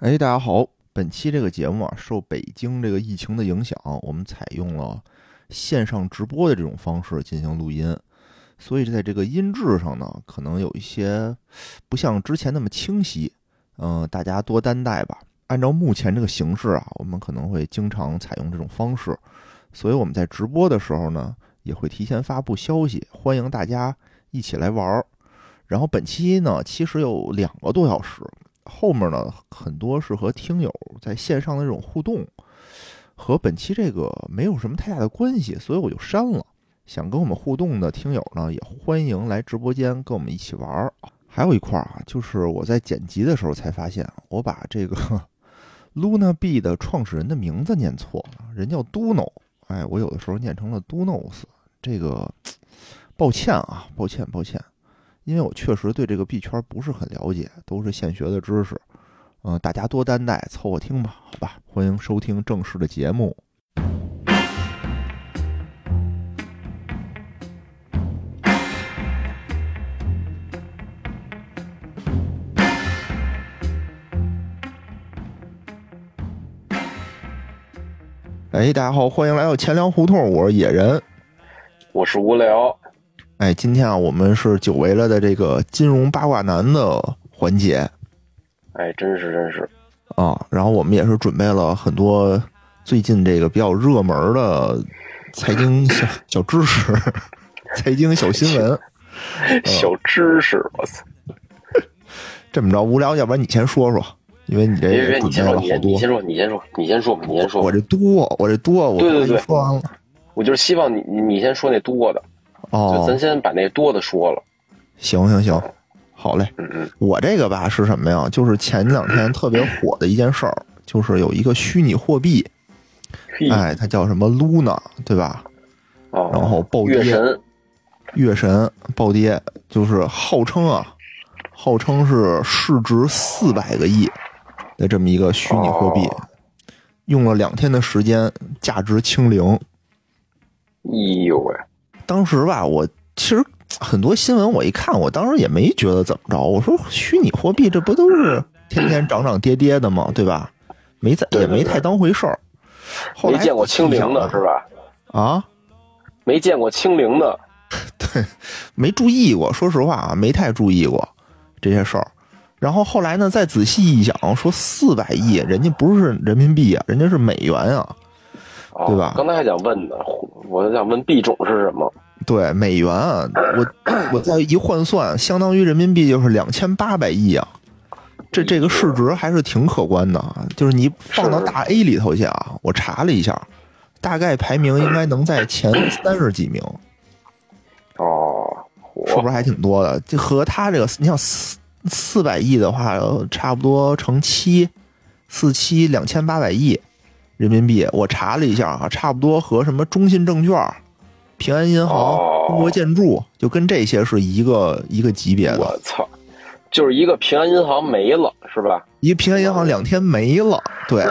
哎，大家好！本期这个节目啊，受北京这个疫情的影响，我们采用了线上直播的这种方式进行录音，所以在这个音质上呢，可能有一些不像之前那么清晰。嗯、大家多担待吧。按照目前这个形势啊，我们可能会经常采用这种方式，所以我们在直播的时候呢，也会提前发布消息，欢迎大家一起来玩儿。然后本期呢，其实有两个多小时。后面呢，很多是和听友在线上的这种互动，和本期这个没有什么太大的关系，所以我就删了。想跟我们互动的听友呢，也欢迎来直播间跟我们一起玩儿。还有一块儿啊，就是我在剪辑的时候才发现，我把这个 Luna B 的创始人的名字念错了，人叫 Duno，哎，我有的时候念成了 Dunos，这个抱歉啊，抱歉，抱歉。因为我确实对这个币圈不是很了解，都是现学的知识，嗯、大家多担待，凑合听吧，好吧。欢迎收听正式的节目。哎，大家好，欢迎来到钱粮胡同，我是野人。我是无聊，哎，今天啊，我们是久违了的这个金融八卦男的环节哎，真是真是，啊，然后我们也是准备了很多最近这个比较热门的财经小 小知识、财经小新闻。小知识，我操！这么着无聊，要不然你先说说，因为你这你先说，你。先你先说，你先说，你先说吧，你先说。我这多，我这多，我对对对说完了。我就是希望你你你先说那多的，就哦咱，先把那多的说了。行行行，好嘞。嗯嗯，我这个吧是什么呀？就是前两天特别火的一件事儿，就是有一个虚拟货币，嘿，哎，它叫什么 Luna，对吧？哦，然后暴跌，月神，月神暴跌，就是号称啊，号称是市值四百个亿的这么一个虚拟货币，哦用了两天的时间，价值清零。哎呦喂，当时吧，我其实很多新闻我一看，我当时也没觉得怎么着。我说虚拟货币这不都是天天涨涨跌跌的吗？对吧？没在也没太当回事儿。没见过清零的是吧？啊？没见过清零的，对没注意过，说实话啊，没太注意过这些事儿。然后后来呢，再仔细一想，说四百亿，人家不是人民币啊，人家是美元啊，哦对吧刚才还想问呢，我想问币种是什么？对，美元啊，我我再一换算，相当于人民币就是两千八百亿啊，这这个市值还是挺可观的啊。就是你放到大 A 里头去啊，我查了一下，大概排名应该能在前三十几名，哦，是不是还挺多的？就和它这个，你像四四百亿的话，呃差不多乘七，四七两千八百亿人民币。我查了一下啊，差不多和什么中信证券、平安银行、哦中国建筑，就跟这些是一个一个级别的。我操，就是一个平安银行没了是吧？一个平安银行两天没了，对。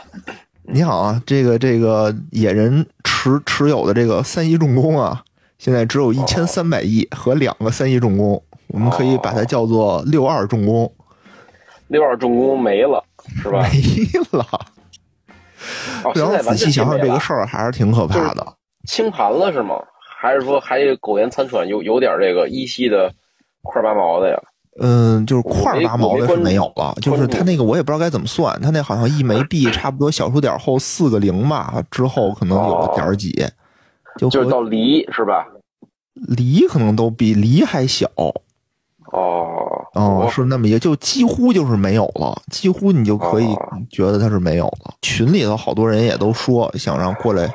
你好啊，这个这个野人持持有的这个三一重工啊，现在只有一千三百亿和两个三一重工，我们可以把它叫做六二重工，六二重工没了是吧？没了。哦，然后仔细想想，这个事儿还是挺可怕的。清盘了是吗？还是说还苟延残喘，有有点这个依稀的块八毛的呀？嗯，就是块儿八毛的是没有了，就是关注它那个我也不知道该怎么算，他那好像一枚 币差不多小数点后四个零吧，之后可能有个点儿几，就和就是到离是吧？梨可能都比梨还小。哦哦，是那么一个，就几乎就是没有了，几乎你就可以哦觉得它是没有了。群里头好多人也都说想让过来，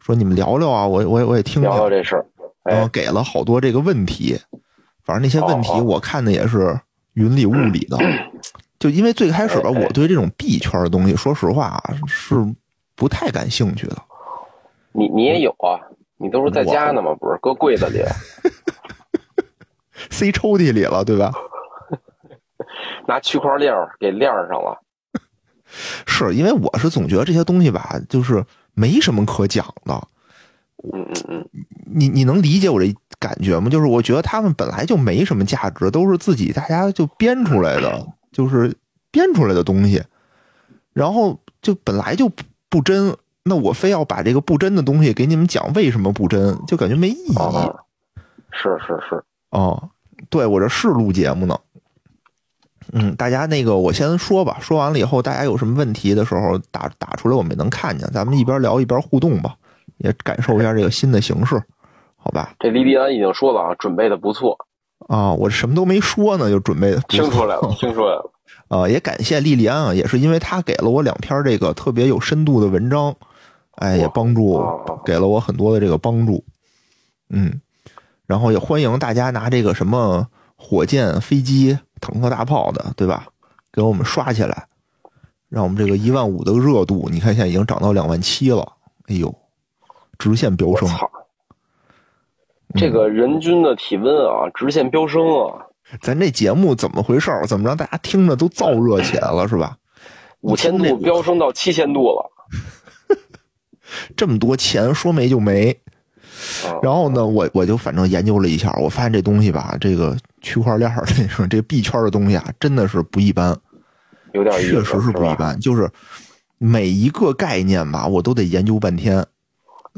说你们聊聊啊，我我也我也听听聊，聊这事儿。然后哎，给了好多这个问题，反正那些问题我看的也是云里雾里的。就因为最开始吧，我对这种币圈的东西，说实话啊是不太感兴趣的。你你也有啊？你都是在家呢吗？不是，搁柜子里。塞抽屉里了，对吧？拿区块链儿给链儿上了。是因为我是总觉得这些东西吧，就是没什么可讲的。嗯嗯嗯，你你能理解我这感觉吗？就是我觉得他们本来就没什么价值，都是自己大家就编出来的，就是编出来的东西。然后就本来就不不真，那我非要把这个不真的东西给你们讲为什么不真，就感觉没意义。啊，是是是，哦，对我这是录节目呢。嗯，大家那个我先说吧，说完了以后，大家有什么问题的时候打打出来，我们也能看见。咱们一边聊一边互动吧，也感受一下这个新的形式，好吧？这莉莉安已经说了啊，准备的不错，啊，我什么都没说呢，就准备听出来了，听出来了。呃，也感谢莉莉安啊，也是因为她给了我两篇这个特别有深度的文章，哎，也帮助哦给了我很多的这个帮助，嗯，然后也欢迎大家拿这个什么火箭、飞机、坦克、大炮的，对吧？给我们刷起来，让我们这个一万五的热度，你看现在已经涨到两万七了，哎呦，直线飙升。这个人均的体温啊，直线飙升啊，咱这节目怎么回事儿？怎么让大家听着都燥热起来了，是吧？五千度飙升到七千度了。这么多钱说没就没。啊然后呢，我我就反正研究了一下，我发现这东西吧，这个区块链儿 这个这币圈的东西啊，真的是不一般，有点，确实是不一吧。般。就是每一个概念吧，我都得研究半天。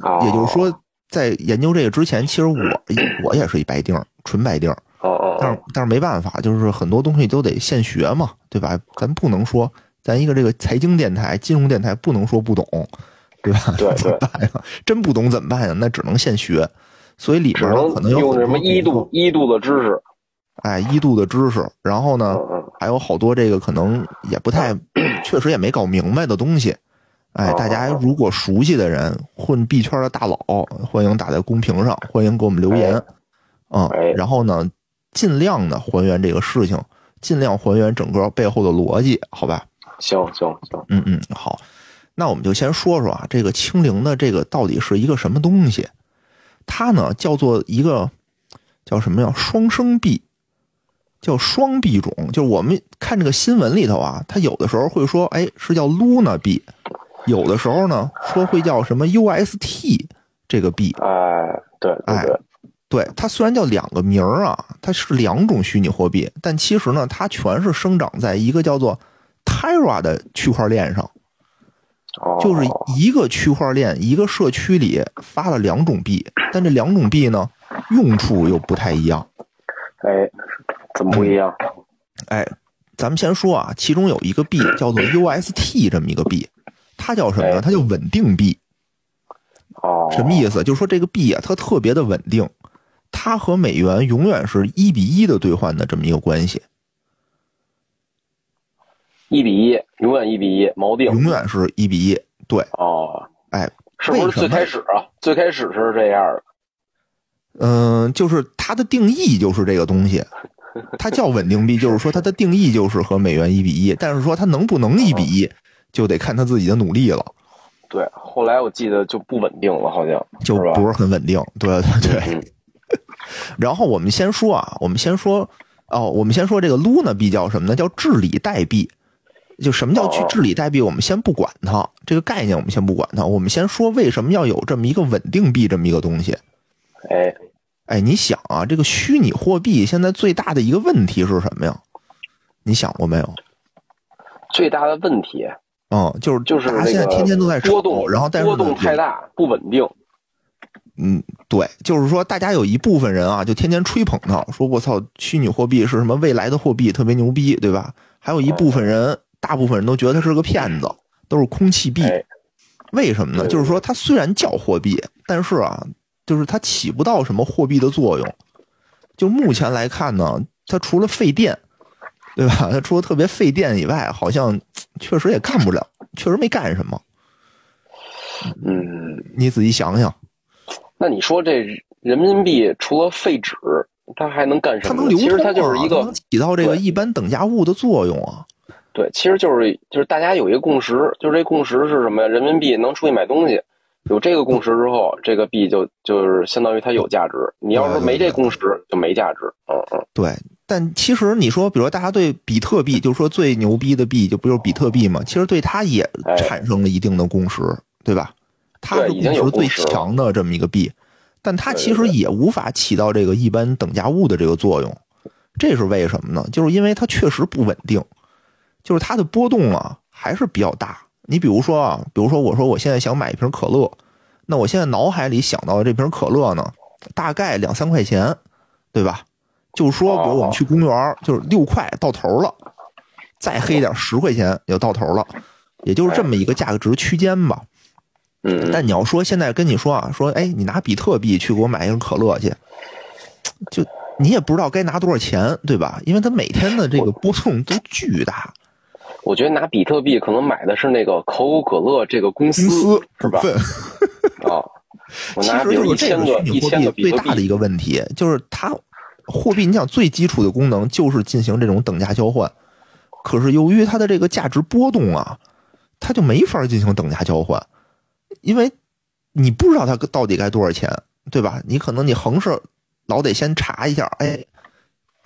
啊，也就是说，在研究这个之前，其实我 我也是一白丁儿，纯白丁儿。哦，哦但是哦，但是没办法，就是很多东西都得现学嘛，对吧？咱不能说咱一个这个财经电台、金融电台不能说不懂，对吧？对 怎么办呀？真不懂怎么办呀？那只能现学。所以里只面呢可能有用什么一度一度的知识。哎一度的知识，然后呢还有好多这个可能也不太，确实也没搞明白的东西。哎，哦大家如果熟悉的人，混币圈的大佬，欢迎打在公屏上，欢迎给我们留言。嗯哎，然后呢，尽量的还原这个事情，尽量还原整个背后的逻辑，好吧？行行行，嗯嗯，好，那我们就先说说啊，这个清零的这个到底是一个什么东西？它呢叫做一个叫什么呀？双生币，叫双币种。就是我们看这个新闻里头啊，它有的时候会说，哎，是叫 Luna 币，有的时候呢说会叫什么 UST 这个币。哎，对对哎对，对，它虽然叫两个名儿啊，它是两种虚拟货币，但其实呢，它全是生长在一个叫做 Terra 的区块链上。哦，就是一个区块链一个社区里发了两种币，但这两种币呢用处又不太一样。哎，怎么不一样？哎，咱们先说啊，其中有一个币叫做 UST 这么一个币，它叫什么呢？哎它叫稳定币。哦，什么意思？就是说这个币啊，它特别的稳定，它和美元永远是一比一的兑换的这么一个关系，一比一，永远一比一，锚定。永远是一比一。对，哦，哎，是不是最开始啊？最开始是这样的。嗯，就是它的定义就是这个东西，它叫稳定币，就是说它的定义就是和美元一比一，但是说它能不能一比一，就得看他自己的努力了，对，后来我记得就不稳定了，好像？就不是很稳定。对 对对。嗯，然后我们先说啊，我们先说哦，我们先说这个 Luna 币叫什么呢？叫治理代币。就什么叫去哦治理代币？我们先不管它这个概念，我们先不管它。我们先说为什么要有这么一个稳定币这么一个东西。哎，哎，你想啊，这个虚拟货币现在最大的一个问题是什么呀？你想过没有？最大的问题嗯，就是就是那大家现在天天都在，波动，然后但是波动太，大，不稳定。嗯，对，就是说大家有一部分人啊，就天天吹捧它，说我操，虚拟货币是什么未来的货币，特别牛逼，对吧？还有一部分人，大部分人都觉得它是个骗子，都是空气币。哎，为什么呢？就是说它虽然叫货币，但是啊，就是它起不到什么货币的作用。就目前来看呢，它除了费电，对吧？它除了特别费电以外，好像确实也干不了，确实没干什么。嗯，你仔细想想，那你说这人民币除了废纸，它还能干什么呢？它能流通啊，其实它就是一个能起到这个一般等价物的作用啊。对，其实就是就是大家有一个共识，就是这共识是什么呀？人民币能出去买东西，有这个共识之后，这个币就就是相当于它有价值。你要是没这共识，就没价值。嗯嗯，对，但其实你说，比如大家对比特币，就是说最牛逼的币，就不就是比特币嘛？其实对它也哎产生了一定的共识，对吧？它是已经有共识最强的这么一个币，但它其实也无法起到这个一般等价物的这个作用。这是为什么呢？就是因为它确实不稳定，就是它的波动啊，还还是比较大。你比如说啊，比如说我说我现在想买一瓶可乐，那我现在脑海里想到的这瓶可乐呢，大概两三块钱，对吧？就说比如我们去公园，就是六块到头了，再黑点十块钱也就到头了，也就是这么一个价格值区间吧。嗯，但你要说现在跟你说啊，说哎，你拿比特币去给我买一瓶可乐去，就你也不知道该拿多少钱，对吧？因为它每天的这个波动都巨大。我觉得拿比特币可能买的是那个可口可乐这个公司，是吧？啊，其实就是这个虚拟货币最大的一个问题，就是它货币，你想最基础的功能就是进行这种等价交换，可是由于它的这个价值波动啊，它就没法进行等价交换。因为你不知道它到底该多少钱，对吧？你可能你横是老得先查一下，哎，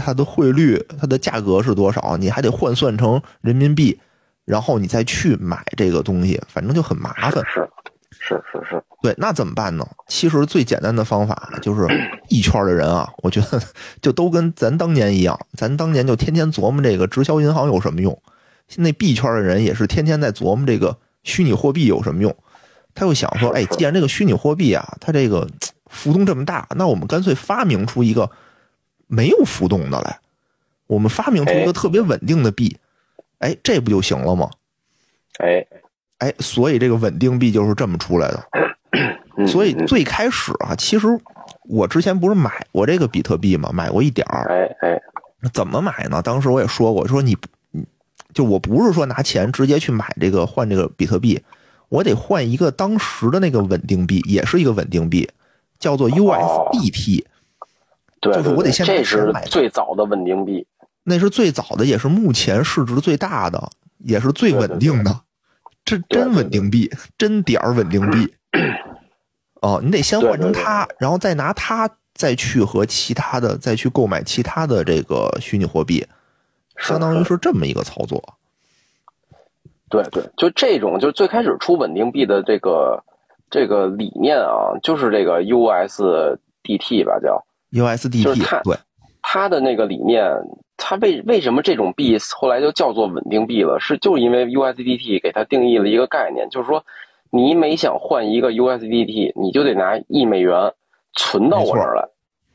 它的汇率、它的价格是多少，你还得换算成人民币，然后你再去买这个东西，反正就很麻烦。是是是是，对，那怎么办呢？其实最简单的方法就是一圈的人啊，我觉得就都跟咱当年一样，咱当年就天天琢磨这个直销银行有什么用，现在币圈的人也是天天在琢磨这个虚拟货币有什么用。他又想说，哎，既然这个虚拟货币啊，它这个浮动这么大，那我们干脆发明出一个没有浮动的来，我们发明出一个特别稳定的币，哎，这不就行了吗？哎，哎，所以这个稳定币就是这么出来的。所以最开始啊，其实我之前不是买过这个比特币嘛，买过一点儿。哎哎，怎么买呢？当时我也说过，说你，就我不是说拿钱直接去买这个换这个比特币。我得换一个当时的那个稳定币，也是一个稳定币，叫做 USDT。对，就是我得先这是最早的稳定币，那是最早的，也是目前市值最大的，也是最稳定的。这真稳定币，真点儿稳定币。哦，你得先换成它，然后再拿它再去和其他的再去购买其他的这个虚拟货币，相当于是这么一个操作。对对，就这种，就最开始出稳定币的这个这个理念啊，就是这个 USDT 吧，叫 USDT，就是它对它的那个理念，它为为什么这种币后来就叫做稳定币了？是就是因为 USDT 给它定义了一个概念，就是说你每想换一个 USDT，你就得拿一美元存到我这儿来，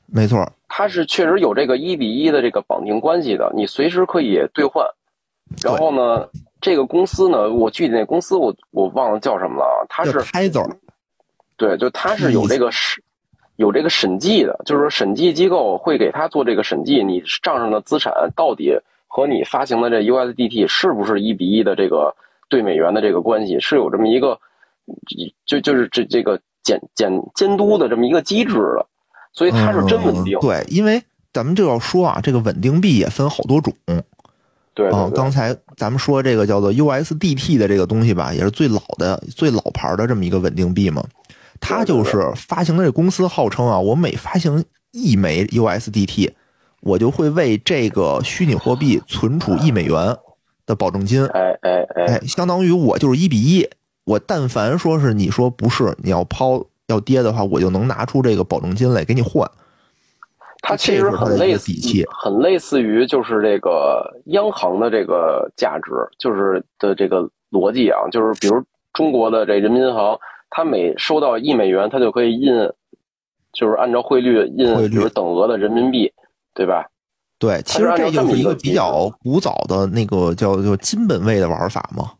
没错，它是确实有这个一比一的这个绑定关系的，你随时可以兑换，然后呢？这个公司呢，我具体那公司我我忘了叫什么了啊？它是开走，对，就它是有这个审有这个审计的，就是说审计机构会给他做这个审计，你账上的资产到底和你发行的这 USDT 是不是一比一的这个对美元的这个关系，是有这么一个就就是这这个监监监督的这么一个机制的，所以它是真稳定。对，因为咱们就要说啊，这个稳定币也分好多种。对啊，刚才咱们说这个叫做 USDT 的这个东西吧，也是最老的、最老牌的这么一个稳定币嘛。它就是发行的这公司号称啊，我每发行一枚 USDT，我就会为这个虚拟货币存储一美元的保证金。哎哎哎，相当于我就是一比一，我但凡说是你说不是，你要抛要跌的话，我就能拿出这个保证金来给你换。它其实很类似，很类似于就是这个央行的这个价值，就是的这个逻辑啊，就是比如中国的这人民银行，它每收到一美元，他就可以印，就是按照汇率印，比如等额的人民币，对吧？对，其实这就是一个比较古早的那个叫叫金本位的玩法嘛。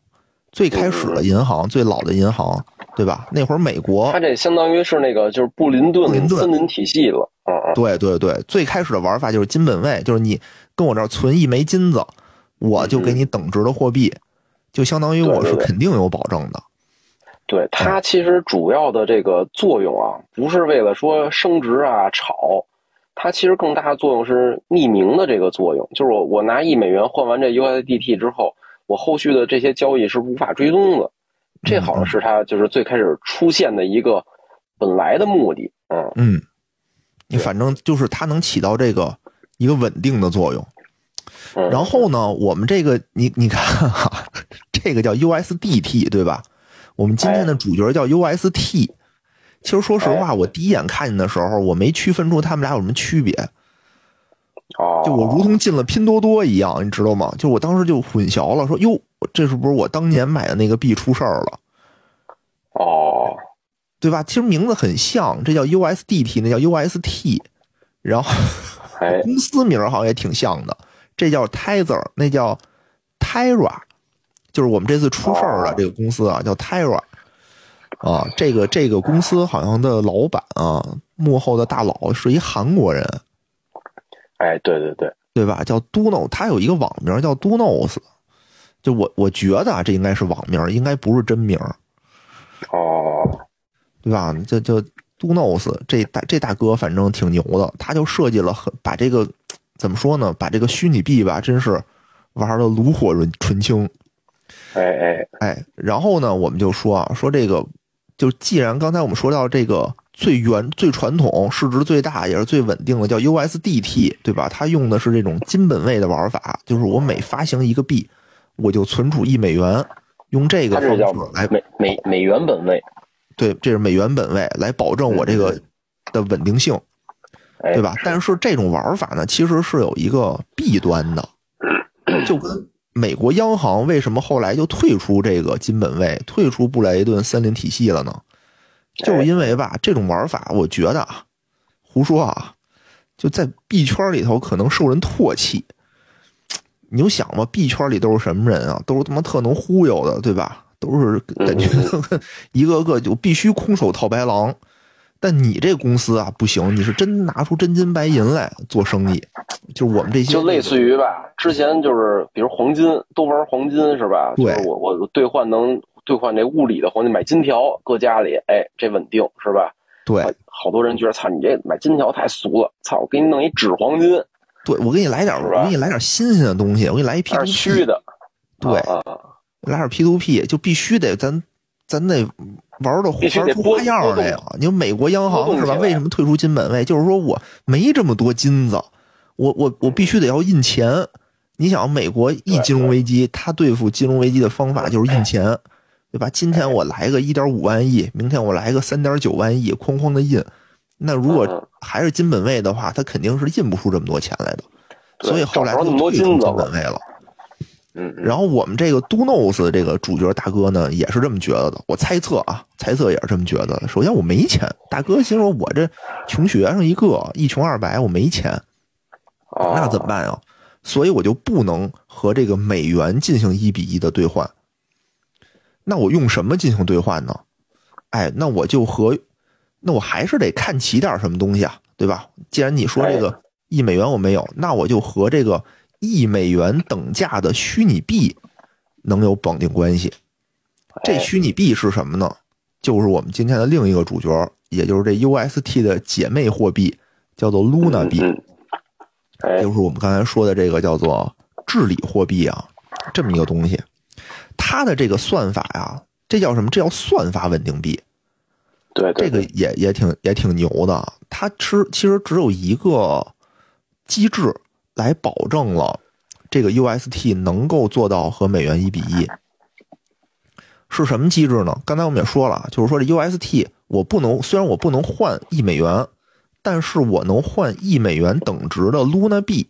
最开始的银行，最老的银行，对吧？那会儿美国，它这相当于是那个就是布林顿森林体系了。嗯对对对，最开始的玩法就是金本位，就是你跟我这儿存一枚金子，我就给你等值的货币，就相当于我是肯定有保证的。对它其实主要的这个作用啊，不是为了说升值啊炒，它其实更大的作用是匿名的这个作用，就是我我拿一美元换完这 USDT 之后，我后续的这些交易是无法追踪的，这好像是它就是最开始出现的一个本来的目的。嗯嗯。你反正就是它能起到这个一个稳定的作用，然后呢，我们这个你你看哈，这个叫 USDT 对吧？我们今天的主角叫 UST。其实说实话，我第一眼看见的时候，我没区分出他们俩有什么区别。哦，就我如同进了拼多多一样，你知道吗？就我当时就混淆了，说哟，这是不是我当年买的那个币出事儿了？哦，对吧？其实名字很像，这叫 USDT，那叫 UST，然后哎，公司名儿好像也挺像的，这叫 Tether，那叫 Terra，就是我们这次出事儿的哦这个公司啊，叫 Terra。啊，这个这个公司好像的老板啊，幕后的大佬是一韩国人，哎，对对对，对吧？叫 Duno，他有一个网名叫 Dunos，就我我觉得啊，这应该是网名，应该不是真名，哦，对吧？就就 Dunos 这大这大哥反正挺牛的，他就设计了很把这个怎么说呢？把这个虚拟币吧，真是玩的炉火纯纯青。哎哎，哎，然后呢，我们就说啊，说这个，就既然刚才我们说到这个最原、最传统、市值最大也是最稳定的叫 USDT，对吧？它用的是这种金本位的玩法，就是我每发行一个币，我就存储一美元，用这个方式来美美美元本位，对，这是美元本位来保证我这个的稳定性，哎，对吧？但是这种玩法呢，其实是有一个弊端的，就跟美国央行为什么后来就退出这个金本位，退出布雷顿森林体系了呢？就是因为吧，这种玩法，我觉得啊，胡说啊，就在币圈里头可能受人唾弃。你就想吧，币圈里都是什么人啊？都是他妈特能忽悠的，对吧？都是感觉 一个个就必须空手套白狼。但你这公司啊不行，你是真拿出真金白银来做生意，就是我们这些就类似于吧，之前就是比如黄金都玩黄金是吧？对就是我我兑换能兑换这物理的黄金，买金条搁家里，哎，这稳定是吧？对好多人觉得操你这买金条太俗了，操我给你弄一纸黄金，对，我给你来点，我给你来点新鲜的东西，我给你来一 P，虚的，对，啊啊，来点 P to P 就必须得咱咱得玩的玩出花样来呀！你说美国央行是吧？为什么退出金本位？就是说我没这么多金子，我我我必须得要印钱。你想，美国一金融危机，他对付金融危机的方法就是印钱，对吧？今天我来个一点五万亿，明天我来个三点九万亿，哐哐的印。那如嗯果还是金本位的话，他肯定是印不出这么多钱来的。所以后来就退出金本位了。然后我们这个 Do Knows 这个主角大哥呢，也是这么觉得的。我猜测啊，猜测也是这么觉得的。首先我没钱，大哥心说我这穷学生一个，一穷二白，我没钱，哦那怎么办啊？所以我就不能和这个美元进行一比一的兑换。那我用什么进行兑换呢？哎，那我就和，那我还是得看起点什么东西啊，对吧？既然你说这个一美元我没有，那我就和这个一美元等价的虚拟币能有绑定关系。这哎虚拟币是什么呢？就是我们今天的另一个主角，也就是这 UST 的姐妹货币，叫做 Luna 币。就是我们刚才说的这个叫做治理货币啊，这么一个东西，它的这个算法呀，这叫什么？这叫算法稳定币，对对，这个也也挺也挺牛的。它吃其实只有一个机制来保证了这个 UST 能够做到和美元一比一。是什么机制呢？刚才我们也说了，就是说这 UST 我不能，虽然我不能换一美元，但是我能换一美元等值的 Luna 币。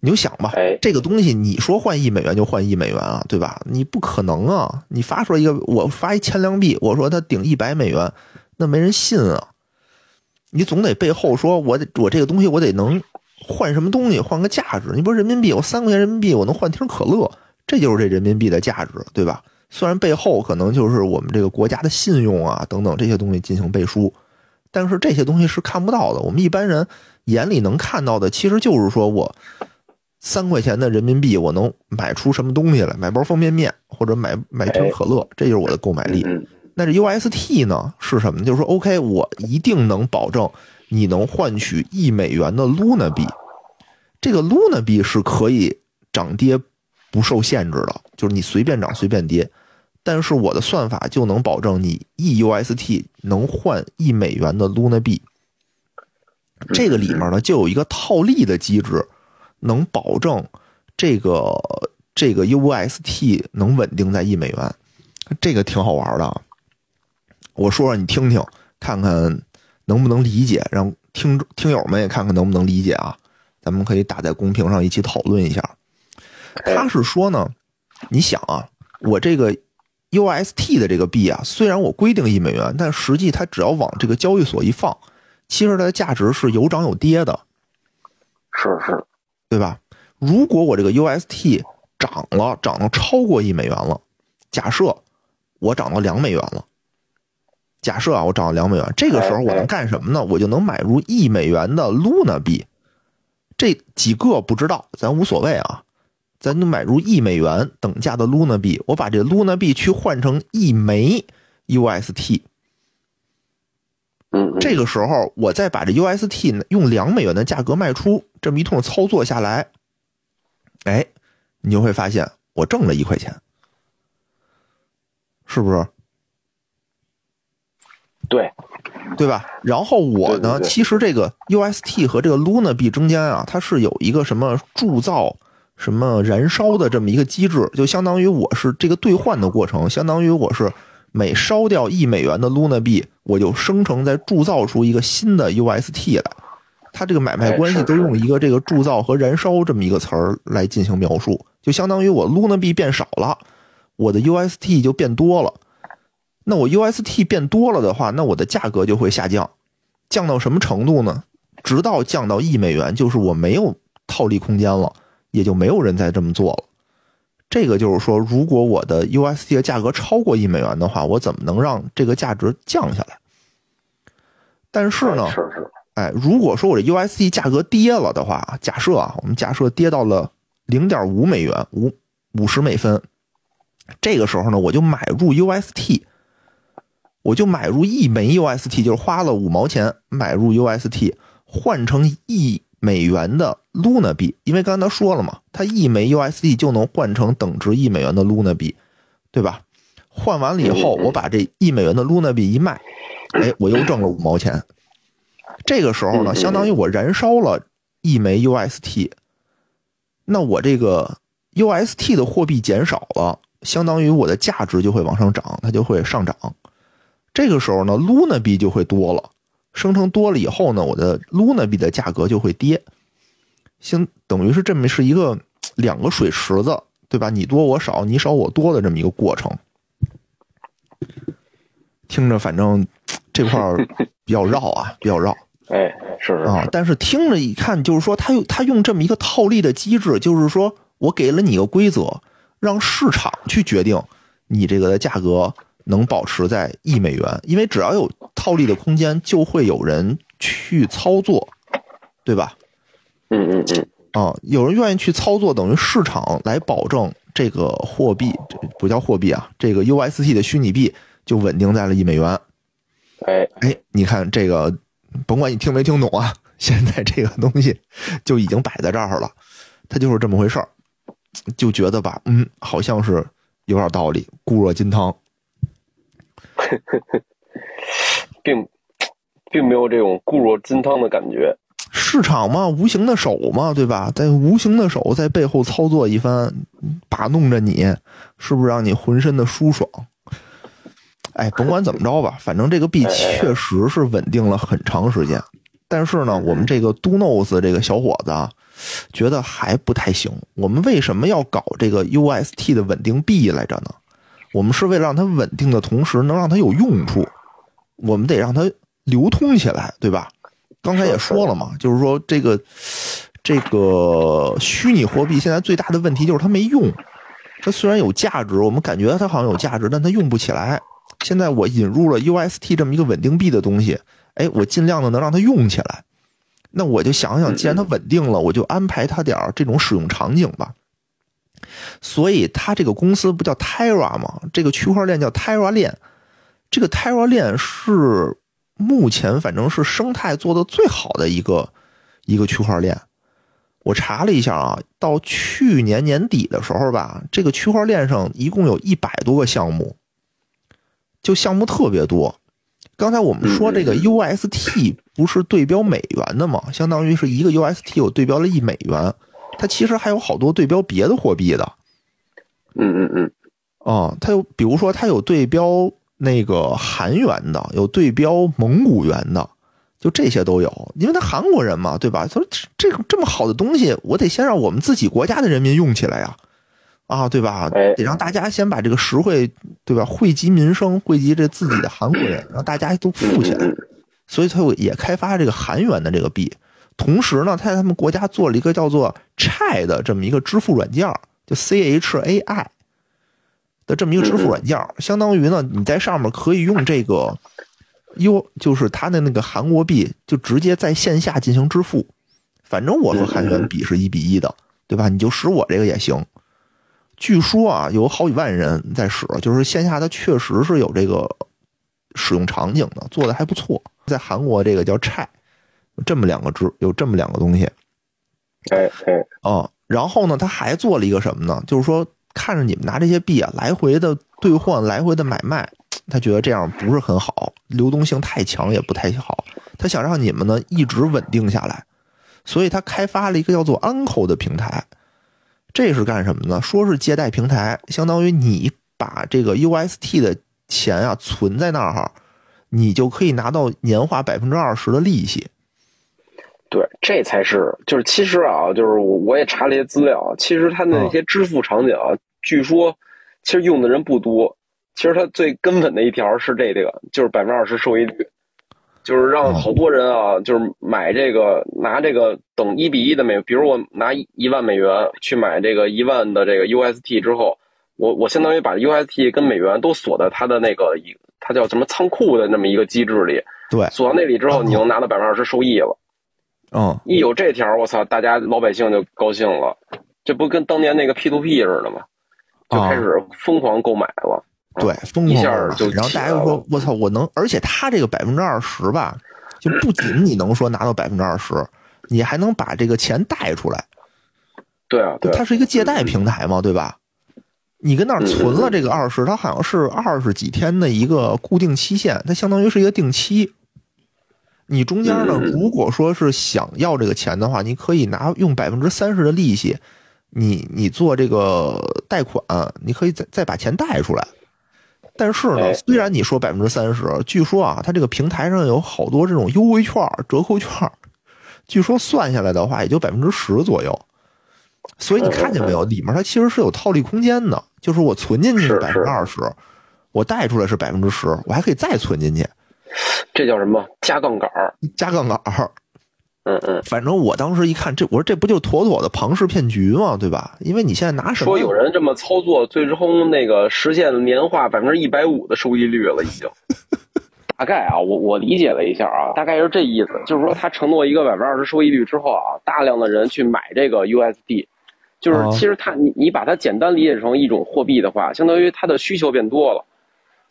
你就想吧，哎，这个东西你说换一美元就换一美元啊，对吧？你不可能啊！你发出来一个，我发一千两币，我说它顶一百美元，那没人信啊。你总得背后说，我得我这个东西我得能换什么东西，换个价值。你不是人民币，我三块钱人民币我能换瓶可乐，这就是这人民币的价值，对吧？虽然背后可能就是我们这个国家的信用啊等等这些东西进行背书，但是这些东西是看不到的。我们一般人眼里能看到的，其实就是说我三块钱的人民币，我能买出什么东西来，买包方便面或者买买瓶可乐，这就是我的购买力。嗯，那这 UST 呢是什么？就是说，OK，我一定能保证你能换取一美元的 Luna 币，这个 Luna 币是可以涨跌不受限制的，就是你随便涨随便跌。但是我的算法就能保证你一 UST 能换一美元的 Luna 币，这个里面呢就有一个套利的机制，能保证这个这个 UST 能稳定在一美元，这个挺好玩的。我说说你听听，看看能不能理解，让听听友们也看看能不能理解啊。咱们可以打在公屏上一起讨论一下。他是说呢，你想啊，我这个 UST 的这个币啊，虽然我规定一美元，但实际它只要往这个交易所一放，其实它的价值是有涨有跌的，是是，对吧？如果我这个 UST 涨了，涨到超过一美元了，假设我涨到两美元了，假设啊，我涨了两美元，这个时候我能干什么呢？我就能买入一美元的 Luna 币，这几个不知道，咱无所谓啊。咱就买入一美元等价的 Luna 币，我把这 Luna 币去换成一枚 UST，嗯，这个时候我再把这 UST 用两美元的价格卖出，这么一通操作下来，哎，你就会发现我挣了一块钱，是不是？对，对吧？然后我呢，其实这个 UST 和这个 Luna 币中间啊，它是有一个什么铸造。什么燃烧的这么一个机制，就相当于我是这个兑换的过程，相当于我是每烧掉一美元的 Luna 币，我就生成再铸造出一个新的 UST 来。它这个买卖关系都用一个这个铸造和燃烧这么一个词儿来进行描述，就相当于我 Luna 币变少了，我的 UST 就变多了。那我 UST 变多了的话，那我的价格就会下降，降到什么程度呢？直到降到一美元，就是我没有套利空间了。也就没有人再这么做了。这个就是说，如果我的 UST 的价格超过一美元的话，我怎么能让这个价值降下来？但是呢，是是，哎，如果说我这 UST 价格跌了的话，假设啊，我们假设跌到了零点五美元，五五十美分，这个时候呢，我就买入 UST，我就买入一枚 UST，就是花了五毛钱买入 UST，换成一。美元的 Luna 币，因为刚才说了嘛，它一枚 USD 就能换成等值一美元的 Luna 币，对吧？换完了以后，我把这一美元的 Luna 币一卖，哎，我又挣了五毛钱。这个时候呢，相当于我燃烧了一枚 UST，那我这个 UST 的货币减少了，相当于我的价值就会往上涨，它就会上涨。这个时候呢，Luna 币就会多了。生成多了以后呢，我的 Luna 币的价格就会跌，相等于是这么是一个两个水池子，对吧？你多我少，你少我多的这么一个过程。听着，反正这块儿比较绕啊，比较绕。哎，是是啊，但是听着一看，就是说他用他用这么一个套利的机制，就是说我给了你一个规则，让市场去决定你这个的价格。能保持在一美元，因为只要有套利的空间，就会有人去操作，对吧？嗯嗯嗯。啊，有人愿意去操作，等于市场来保证这个货币，不叫货币啊，这个 UST 的虚拟币就稳定在了一美元。哎哎，你看这个，甭管你听没听懂啊，现在这个东西就已经摆在这儿了，它就是这么回事儿，就觉得吧，嗯，好像是有点道理，固若金汤。并并没有这种固若金汤的感觉。市场嘛，无形的手嘛，对吧？在无形的手在背后操作一番，把弄着你，是不是让你浑身的舒爽？哎，甭管怎么着吧，反正这个币确实是稳定了很长时间。但是呢，我们这个 Do Knows 这个小伙子啊，觉得还不太行。我们为什么要搞这个 UST 的稳定币来着呢？我们是为了让它稳定的同时能让它有用处，我们得让它流通起来，对吧？刚才也说了嘛，就是说这个这个虚拟货币现在最大的问题就是它没用。它虽然有价值，我们感觉它好像有价值，但它用不起来。现在我引入了 UST 这么一个稳定币的东西，哎，我尽量的能让它用起来。那我就想想，既然它稳定了，我就安排它点儿这种使用场景吧。所以，他这个公司不叫 Terra 吗？这个区块链叫 Terra 链。这个 Terra 链是目前反正是生态做的最好的一个一个区块链。我查了一下啊，到去年年底的时候吧，这个区块链上一共有一百多个项目，就项目特别多。刚才我们说这个 UST 不是对标美元的吗？相当于是一个 UST 有对标了一美元。它其实还有好多对标别的货币的，嗯嗯嗯，啊，它有，比如说它有对标那个韩元的，有对标蒙古元的，就这些都有，因为他韩国人嘛，对吧？他说这个这么好的东西，我得先让我们自己国家的人民用起来呀，啊，对吧？哎得让大家先把这个实惠，对吧？惠及民生，惠及这自己的韩国人，让大家都富起来。嗯所以他也开发这个韩元的这个币，同时呢，他在他们国家做了一个叫做 Chai 的这么一个支付软件儿，就 C H A I 的这么一个支付软件儿，相当于呢，你在上面可以用这个 U，就是他的那个韩国币，就直接在线下进行支付。反正我和韩元比是一比一的，对吧？你就使我这个也行。据说啊，有好几万人在使，就是线下它确实是有这个使用场景的，做的还不错。在韩国这个叫 Chai，这么两个支，有这么两个东西哎哎，哦。然后呢，他还做了一个什么呢？就是说，看着你们拿这些币啊，来回的兑换，来回的买卖，他觉得这样不是很好，流动性太强也不太好。他想让你们呢一直稳定下来，所以他开发了一个叫做 Uncle 的平台。这是干什么呢？说是借贷平台，相当于你把这个 UST 的钱啊存在那儿哈，你就可以拿到年化百分之二十的利息。对，这才是就是其实啊，就是我我也查了一些资料，其实它的那些支付场景啊，据说其实用的人不多。其实它最根本的一条是这个，就是百分之二十收益率，就是让好多人啊，就是买这个拿这个等一比一的美，比如我拿一万美元去买这个一万的这个 UST 之后，我我相当于把 UST 跟美元都锁在它的那个一它叫什么仓库的那么一个机制里，对，锁到那里之后，你能拿到百分之二十收益了。嗯，一有这条，我操，大家老百姓就高兴了，这不跟当年那个 P to P 似的吗？就开始疯狂购买了。对，疯一下狂地买就然后大家就说：“我操，我能！”而且他这个百分之二十吧，就不仅你能说拿到百分之二十，你还能把这个钱贷出来。对啊，对啊，它是一个借贷平台嘛，对吧？你跟那儿存了这个二十，它好像是二十几天的一个固定期限，它相当于是一个定期。你中间呢，嗯如果说是想要这个钱的话，你可以拿用百分之三十的利息，你你做这个贷款，你可以再再把钱贷出来。但是呢，哎虽然你说百分之三十，据说啊，它这个平台上有好多这种优惠券、折扣券，据说算下来的话也就百分之十左右。所以你看见没有，里面它其实是有套利空间的，就是我存进去是百分之二十，我贷出来是百分之十，我还可以再存进去，这叫什么加杠杆儿？加杠杆儿。嗯嗯，反正我当时一看，这我说这不就妥妥的庞氏骗局吗？对吧？因为你现在拿什么说有人这么操作，最终那个实现了年化百分之一百五的收益率了，已经。大概啊，我我理解了一下啊，大概是这意思，就是说他承诺一个百分之二十收益率之后啊，大量的人去买这个 USD，就是哦其实他你你把它简单理解成一种货币的话，相当于它的需求变多了，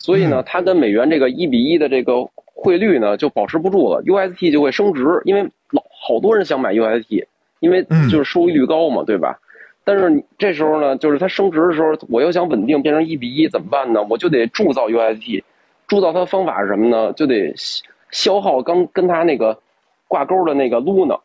所以呢，它跟美元这个一比一的这个汇率呢就保持不住了，UST 就会升值，因为老好多人想买 UST，因为嗯就是收益率高嘛，对吧？但是你这时候呢，就是它升值的时候，我又想稳定变成一比一，怎么办呢？我就得铸造 UST，铸造它的方法是什么呢？就得消消耗刚跟它那个挂钩的那个 Luna，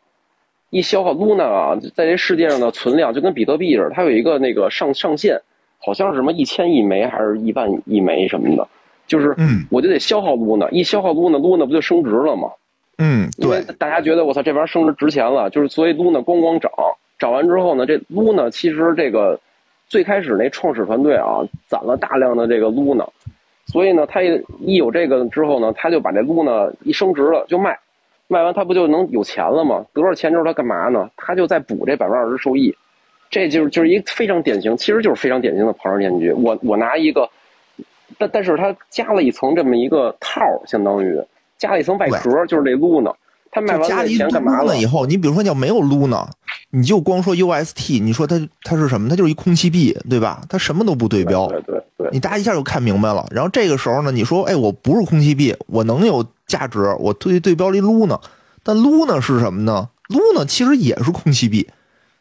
一消耗 Luna 啊，在这世界上的存量就跟比特币似的，它有一个那个上上限，好像是什么一千亿枚还是一万亿枚什么的，就是嗯我就得消耗 Luna，一消耗 Luna，Luna 不就升值了吗？嗯，因为对，大家觉得我操这玩意儿升值值钱了，就是所以 Luna 咣咣涨，涨完之后呢，这 Luna 其实这个最开始那创始团队啊，攒了大量的这个 Luna，所以呢，他也一有这个之后呢，他就把这 Luna 一升值了就卖，卖完他不就能有钱了吗？得着钱之后他干嘛呢？他就在补这百分之二十收益，这就是就是一个非常典型，其实就是非常典型的庞氏骗局。我我拿一个，但但是它加了一层这么一个套，相当于加了一层外壳，就是这 Luna。他卖完了一钱干嘛了以后，你比如说你要没有 Luna，你就光说 UST，你说它它是什么？它就是一空气币，对吧？它什么都不对标，对对对，你大家一下就看明白了。然后这个时候呢，你说，哎，我不是空气币，我能有价值，我对对标了一 Luna，但 Luna 是什么呢？Luna 其实也是空气币，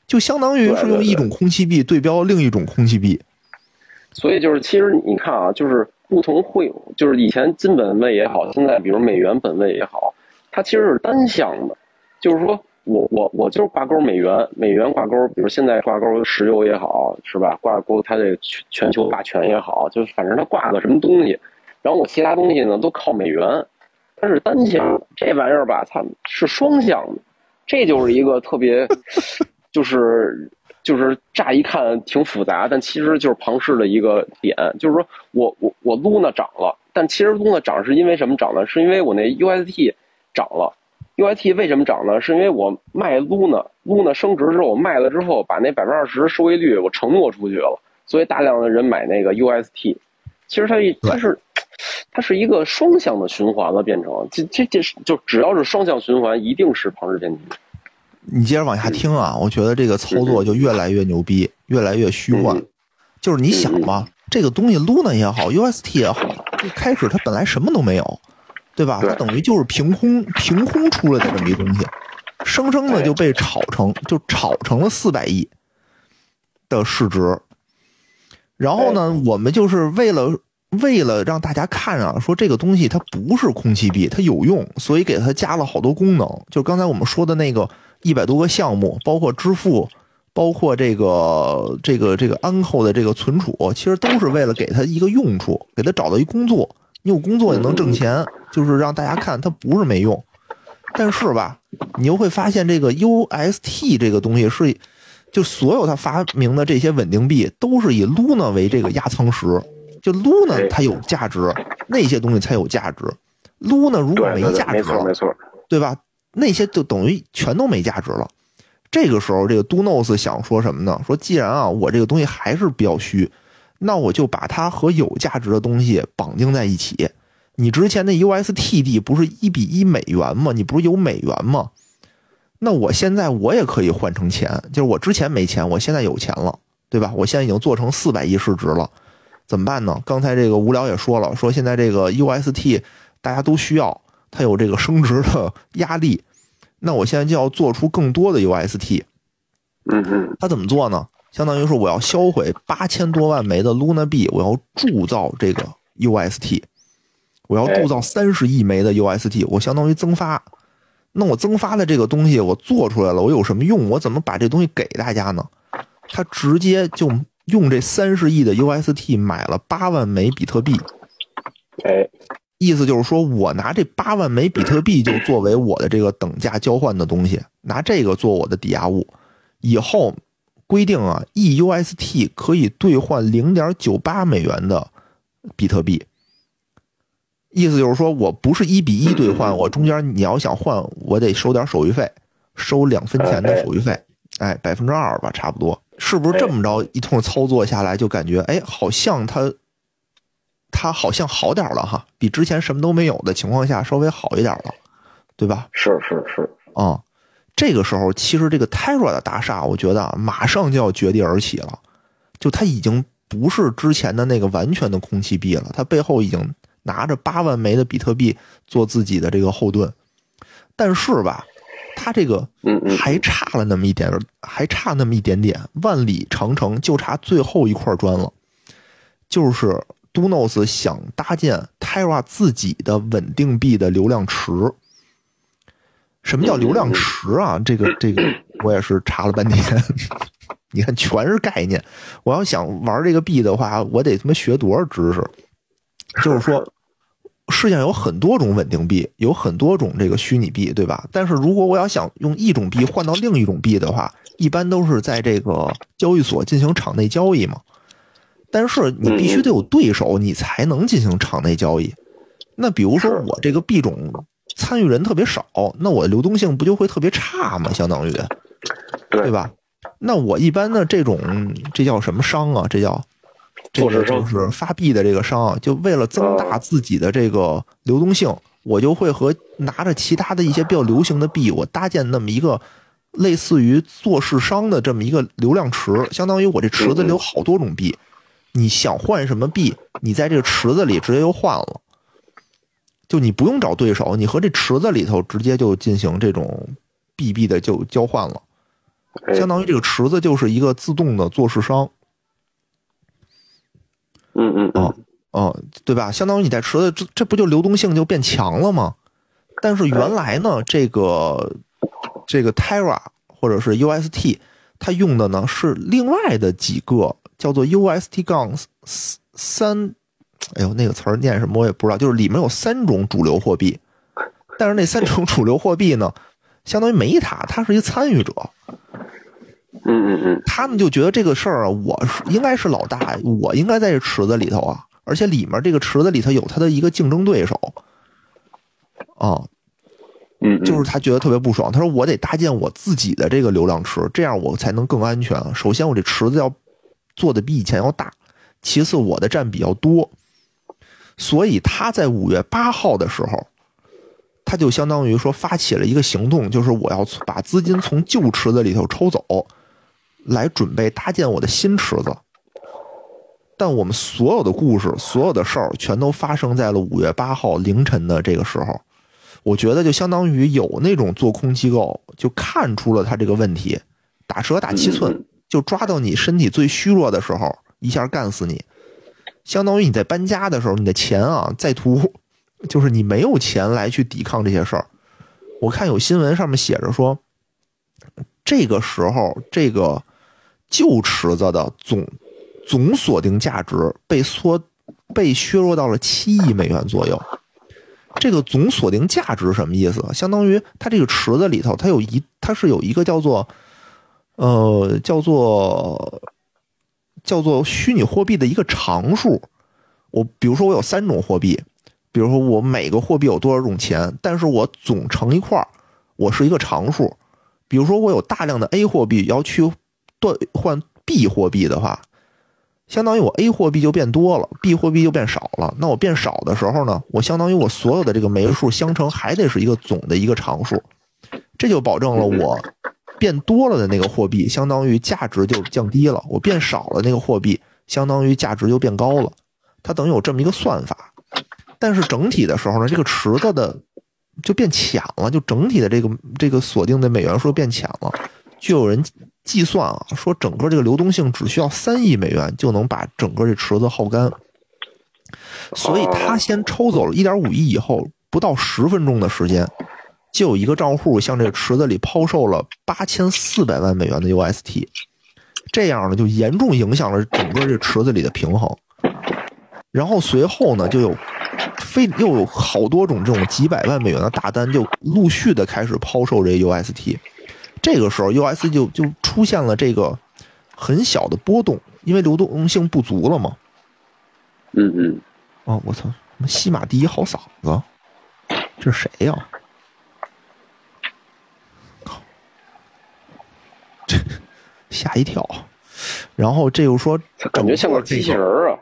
就相当于是用一种空气币对标另一种空气币。所以就是其实你看啊，就是不同汇，就是以前金本位也好，现在比如美元本位也好，它其实是单向的，就是说我我我就是挂钩美元，美元挂钩，比如现在挂钩石油也好，是吧？挂钩它这全全球霸权也好，就是反正它挂个什么东西，然后我其他东西呢都靠美元，它是单向的，这玩意儿吧，它是双向的，这就是一个特别，就是。就是乍一看挺复杂，但其实就是庞氏的一个点，就是说我我我 Luna 涨了，但其实 Luna 涨是因为什么涨呢？是因为我那 UST 涨了，UST 为什么涨呢？是因为我卖 Luna，Luna 升值之后我卖了之后，把那百分之二十收益率我承诺出去了，所以大量的人买那个 UST。其实它一它是它是一个双向的循环了，变成这这这是就只要是双向循环，一定是庞氏骗局。你接着往下听啊，我觉得这个操作就越来越牛逼，越来越虚幻。就是你想吧，这个东西 Luna 也好，UST 也好，一开始它本来什么都没有，对吧？它等于就是凭空凭空出来的这么一东西，生生的就被炒成就炒成了四百亿的市值。然后呢，我们就是为了为了让大家看啊，说这个东西它不是空气币，它有用，所以给它加了好多功能。就刚才我们说的那个。一百多个项目，包括支付，包括这个这个这个安扣的这个存储，其实都是为了给他一个用处，给他找到一工作。你有工作也能挣钱，就是让大家看他不是没用。但是吧，你又会发现这个 UST 这个东西是，就所有他发明的这些稳定币都是以 Luna 为这个压舱石，就 Luna 它有价值，那些东西才有价值。Luna 如果没价值了，没错，对吧？那些就等于全都没价值了。这个时候，这个 Donos 想说什么呢？说既然啊，我这个东西还是比较虚，那我就把它和有价值的东西绑定在一起。你之前的 USTD 不是一比一美元吗？你不是有美元吗？那我现在我也可以换成钱，就是我之前没钱，我现在有钱了，对吧？我现在已经做成四百亿市值了，怎么办呢？刚才这个无聊也说了，说现在这个 UST 大家都需要。它有这个升值的压力，那我现在就要做出更多的 UST。嗯嗯，它怎么做呢？相当于说我要销毁八千多万枚的 Luna 币，我要铸造这个 UST，我要铸造三十亿枚的 UST，我相当于增发。那我增发的这个东西我做出来了，我有什么用？我怎么把这东西给大家呢？他直接就用这三十亿的 UST 买了八万枚比特币。哎。意思就是说，我拿这八万枚比特币就作为我的这个等价交换的东西，拿这个做我的抵押物。以后规定啊，e UST 可以兑换零点九八美元的比特币。意思就是说，我不是一比一兑换，我中间你要想换，我得收点手续费，收两分钱的手续费，哎，百分之二吧，差不多。是不是这么着一通操作下来，就感觉哎，好像它。它好像好点了哈，比之前什么都没有的情况下稍微好一点了，对吧？是是是啊，这个时候其实这个 Terra 的大厦，我觉得马上就要绝地而起了，就它已经不是之前的那个完全的空气币了，它背后已经拿着八万枚的比特币做自己的这个后盾，但是吧，它这个还差了那么一点，还差那么一点点，万里长城就差最后一块砖了，就是。Donos 想搭建 Terra 自己的稳定币的流量池。什么叫流量池啊？这个这个我也是查了半天，你看全是概念。我要想玩这个币的话，我得他妈学多少知识？就是说，世界上有很多种稳定币，有很多种这个虚拟币，对吧？但是如果我要想用一种币换到另一种币的话，一般都是在这个交易所进行场内交易嘛。但是你必须得有对手，你才能进行场内交易。那比如说我这个币种参与人特别少，那我流动性不就会特别差吗？相当于，对吧？那我一般的这种这叫什么商啊？这叫这个就是发币的这个商啊，就为了增大自己的这个流动性，我就会和拿着其他的一些比较流行的币，我搭建那么一个类似于做市商的这么一个流量池，相当于我这池子里有好多种币。你想换什么币？你在这个池子里直接就换了，就你不用找对手，你和这池子里头直接就进行这种币币的就交换了，相当于这个池子就是一个自动的做市商。嗯嗯嗯嗯，对吧？相当于你在池子这这不就流动性就变强了吗？但是原来呢，这个这个 Terra 或者是 UST，它用的呢是另外的几个。叫做 UST 杠三，哎呦，那个词儿念什么我也不知道。就是里面有三种主流货币，但是那三种主流货币呢，相当于没它，它是一参与者。嗯嗯嗯，他们就觉得这个事儿啊，我是应该是老大，我应该在这池子里头啊，而且里面这个池子里头有他的一个竞争对手，啊，嗯，就是他觉得特别不爽。他说：“我得搭建我自己的这个流量池，这样我才能更安全。首先，我这池子要做的比以前要大；其次，我的占比较多。所以他在五月八号的时候，他就相当于说发起了一个行动，就是我要把资金从旧池子里头抽走，来准备搭建我的新池子。但我们所有的故事、所有的事儿，全都发生在了五月八号凌晨的这个时候。”我觉得就相当于有那种做空机构就看出了他这个问题，打折打七寸，就抓到你身体最虚弱的时候，一下干死你。相当于你在搬家的时候，你的钱啊在途，就是你没有钱来去抵抗这些事儿。我看有新闻上面写着说，这个时候这个旧池子的总总锁定价值被缩被削弱到了七亿美元左右。这个总锁定价值什么意思？相当于它这个池子里头，它有一，它是有一个叫做，呃，叫做叫做虚拟货币的一个常数。我比如说我有三种货币，比如说我每个货币有多少种钱，但是我总乘一块儿，我是一个常数。比如说我有大量的 A 货币要去兑换 B 货币的话。相当于我 A 货币就变多了，B 货币就变少了。那我变少的时候呢，我相当于我所有的这个枚数相乘还得是一个总的一个常数，这就保证了我变多了的那个货币相当于价值就降低了，我变少了那个货币相当于价值就变高了。它等于有这么一个算法，但是整体的时候呢，这个池子的就变浅了，就整体的这个这个锁定的美元数变浅了，就有人。计算啊，说整个这个流动性只需要三亿美元就能把整个这池子耗干，所以他先抽走了一点五亿以后，不到十分钟的时间，就有一个账户向这个池子里抛售了八千四百万美元的 UST，这样呢就严重影响了整个这池子里的平衡。然后随后呢，就有非又有好多种这种几百万美元的大单就陆续的开始抛售这 UST。这个时候 UST 就就出现了这个很小的波动，因为流动性不足了嘛。嗯嗯。哦，我操！什么西马第一好嗓子？这是谁呀？靠！吓一跳。然后这又说，感觉像个机器人啊。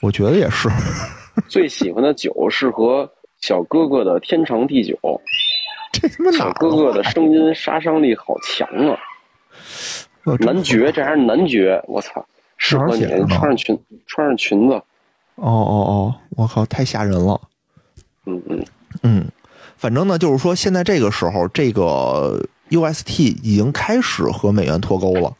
我觉得也是。最喜欢的酒是和小哥哥的天长地久。这他妈小哥哥的声音杀伤力好强啊！男爵，这还是男爵，我操！适合你穿上裙，穿上裙子。哦哦哦！我靠，太吓人了。嗯嗯嗯，反正呢，就是说，现在这个时候，这个 UST 已经开始和美元脱钩了。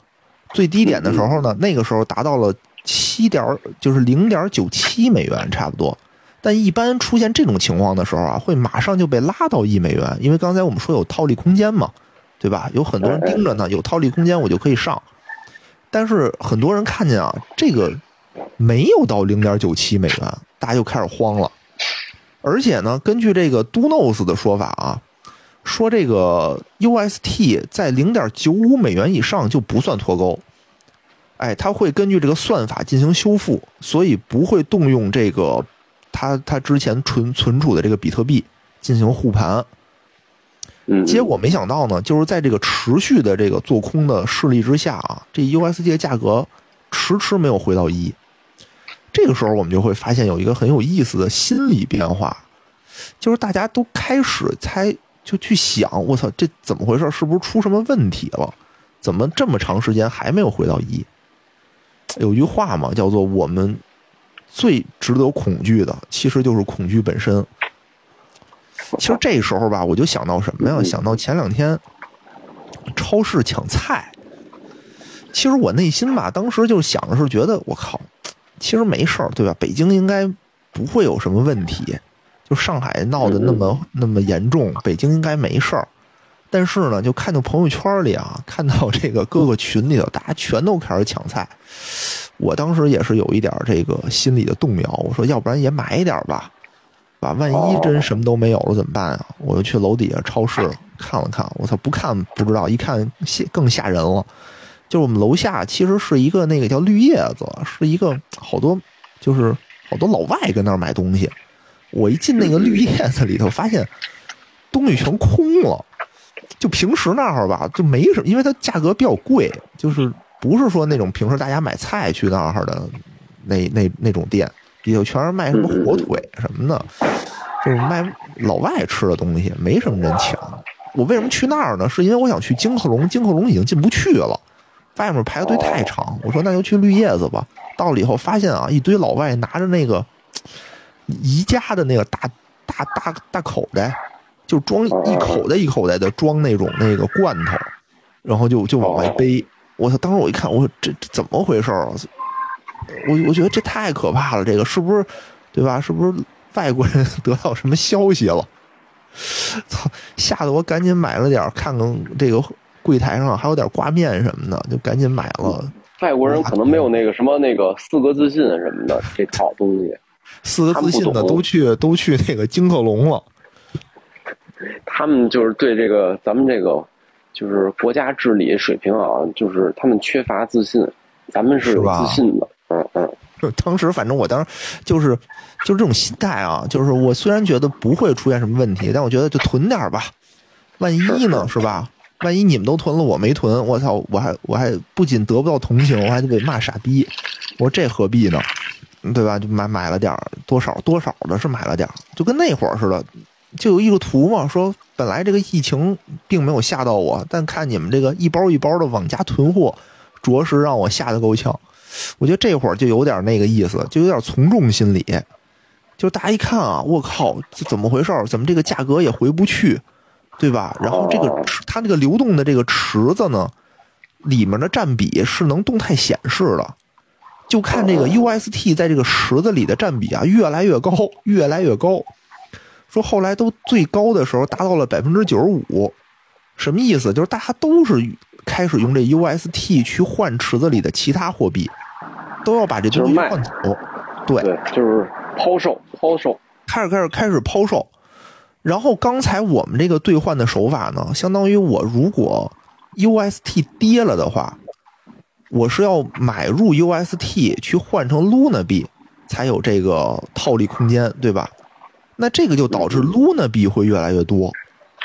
最低点的时候呢，那个时候达到了七点，就是零点九七美元，差不多。但一般出现这种情况的时候啊，会马上就被拉到一美元，因为刚才我们说有套利空间嘛，对吧？有很多人盯着呢，有套利空间我就可以上。但是很多人看见啊，这个没有到零点九七美元，大家就开始慌了。而且呢，根据这个 Donos 的说法啊，说这个 UST 在零点九五美元以上就不算脱钩，哎，它会根据这个算法进行修复，所以不会动用这个。它它之前存存储的这个比特币进行护盘，结果没想到呢，就是在这个持续的这个做空的势力之下啊，这 USD 的价格迟迟没有回到一。这个时候我们就会发现有一个很有意思的心理变化，就是大家都开始猜，就去想，我操，这怎么回事？是不是出什么问题了？怎么这么长时间还没有回到一？有句话嘛，叫做我们。最值得恐惧的，其实就是恐惧本身。其实这时候吧，我就想到什么呀？想到前两天超市抢菜。其实我内心吧，当时就想的是，觉得我靠，其实没事儿，对吧？北京应该不会有什么问题。就上海闹得那么那么严重，北京应该没事儿。但是呢，就看到朋友圈里啊，看到这个各个群里头，大家全都开始抢菜。我当时也是有一点这个心理的动摇，我说要不然也买一点吧，吧？万一真什么都没有了怎么办啊？我就去楼底下超市看了看，我操，不看不知道，一看吓更吓人了。就是我们楼下其实是一个那个叫绿叶子，是一个好多就是好多老外跟那儿买东西。我一进那个绿叶子里头，发现东西全空了。就平时那会儿吧，就没什么，因为它价格比较贵，就是不是说那种平时大家买菜去那儿的那那那种店，里头全是卖什么火腿什么的，就是卖老外吃的东西，没什么人抢。我为什么去那儿呢？是因为我想去金客隆，金客隆已经进不去了，外面排的队太长。我说那就去绿叶子吧。到了以后发现啊，一堆老外拿着那个宜家的那个大大大大口袋。就装一口袋一口袋的装那种那个罐头，然后就就往外背。我操！当时我一看，我说这这怎么回事啊？我我觉得这太可怕了，这个是不是对吧？是不是外国人得到什么消息了？操！吓得我赶紧买了点，看看这个柜台上还有点挂面什么的，就赶紧买了。外国人可能没有那个什么那个四个自信什么的这套东西，四个自信的都去都去那个金客隆了。他们就是对这个咱们这个就是国家治理水平啊，就是他们缺乏自信，咱们是有自信的。嗯嗯。当时反正我当时就是就是这种心态啊，就是我虽然觉得不会出现什么问题，但我觉得就囤点吧，万一呢是吧？万一你们都囤了，我没囤，我操，我还我还不仅得不到同情，我还得被骂傻逼。我说这何必呢？对吧？就买买了点多少多少的是买了点就跟那会儿似的。就有一个图嘛，说本来这个疫情并没有吓到我，但看你们这个一包一包的往家囤货，着实让我吓得够呛。我觉得这会儿就有点那个意思，就有点从众心理。就大家一看啊，我靠，这怎么回事？怎么这个价格也回不去，对吧？然后这个池它这个流动的这个池子呢，里面的占比是能动态显示的，就看这个 UST 在这个池子里的占比啊，越来越高，越来越高。说后来都最高的时候达到了百分之九十五，什么意思？就是大家都是开始用这 UST 去换池子里的其他货币，都要把这东西换走。对，就是抛售，抛售，开始开始开始抛售。然后刚才我们这个兑换的手法呢，相当于我如果 UST 跌了的话，我是要买入 UST 去换成 Luna 币，才有这个套利空间，对吧？那这个就导致 Luna 币会越来越多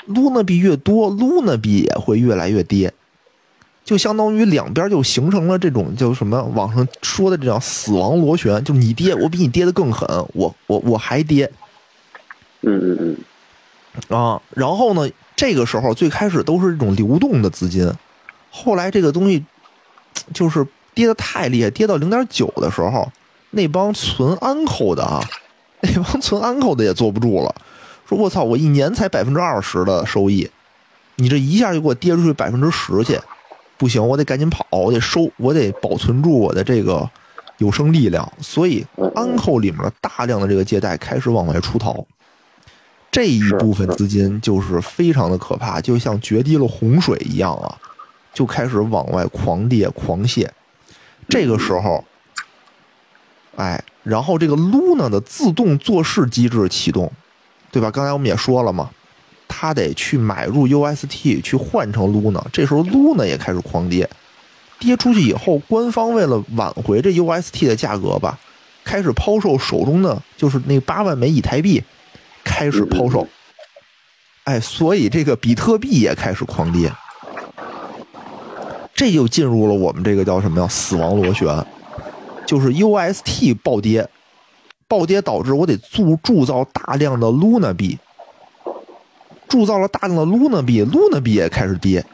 ，Luna 币越多，Luna 币也会越来越跌，就相当于两边就形成了这种叫什么网上说的这样死亡螺旋，就你跌，我比你跌的更狠，我我我还跌，嗯嗯嗯，啊，然后呢，这个时候最开始都是这种流动的资金，后来这个东西就是跌的太厉害，跌到零点九的时候，那帮存安扣的啊。那帮存安扣的也坐不住了，说：“我操，我一年才百分之二十的收益，你这一下就给我跌出去百分之十去，不行，我得赶紧跑，我得收，我得保存住我的这个有生力量。所以安扣里面的大量的这个借贷开始往外出逃，这一部分资金就是非常的可怕，就像决堤了洪水一样啊，就开始往外狂跌狂泻。这个时候，哎。”然后这个 Luna 的自动做事机制启动，对吧？刚才我们也说了嘛，他得去买入 UST 去换成 Luna，这时候 Luna 也开始狂跌，跌出去以后，官方为了挽回这 UST 的价格吧，开始抛售手中的就是那八万枚以太币，开始抛售。哎，所以这个比特币也开始狂跌，这就进入了我们这个叫什么呀？死亡螺旋。就是 UST 暴跌，暴跌导致我得铸铸造大量的 Luna 币，铸造了大量的 Luna 币，Luna 币也开始跌，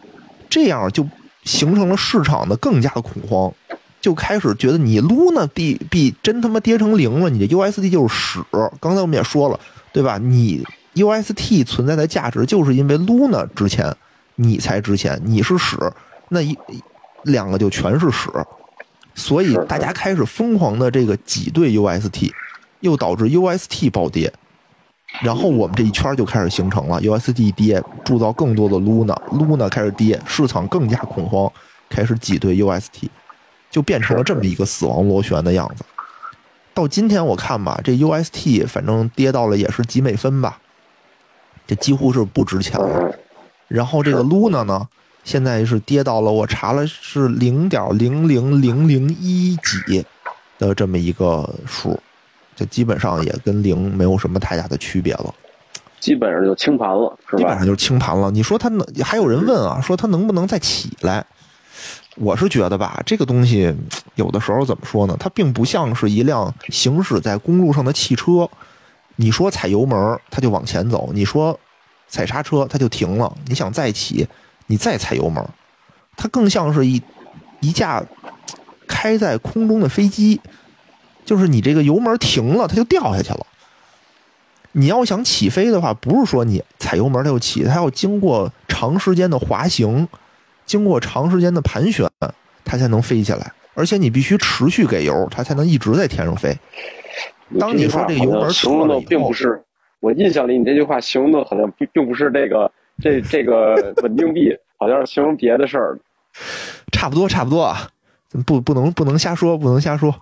这样就形成了市场的更加的恐慌，就开始觉得你 Luna 币币真他妈跌成零了，你这 UST 就是屎。刚才我们也说了，对吧？你 UST 存在的价值就是因为 Luna 值钱，你才值钱，你是屎，那一两个就全是屎。所以大家开始疯狂的这个挤兑 UST，又导致 UST 暴跌，然后我们这一圈就开始形成了 UST 跌，铸造更多的 Luna，Luna 开始跌，市场更加恐慌，开始挤兑 UST，就变成了这么一个死亡螺旋的样子。到今天我看吧，这 UST 反正跌到了也是几美分吧，这几乎是不值钱了。嗯，然后这个 Luna 呢，现在是跌到了我查了是零点零零零零一几的这么一个数，就基本上也跟零没有什么太大的区别了，基本上就清盘了，是吧基本上？就是清盘了。你说它能？还有人问啊，说它能不能再起来？我是觉得吧，这个东西有的时候怎么说呢？它并不像是一辆行驶在公路上的汽车，你说踩油门它就往前走，你说踩刹车它就停了。你想再起，你再踩油门，它更像是一一架开在空中的飞机，就是你这个油门停了，它就掉下去了。你要想起飞的话，不是说你踩油门它就起，它要经过长时间的滑行，经过长时间的盘旋，它才能飞起来。而且你必须持续给油，它才能一直在天上飞。当你说这个油门好像形容的并不是，我印象里你这句话形容的好像并并不是这个这这个稳定币，好像是形容别的事儿。差不多，差不多啊，不不能不能瞎说，不能瞎说。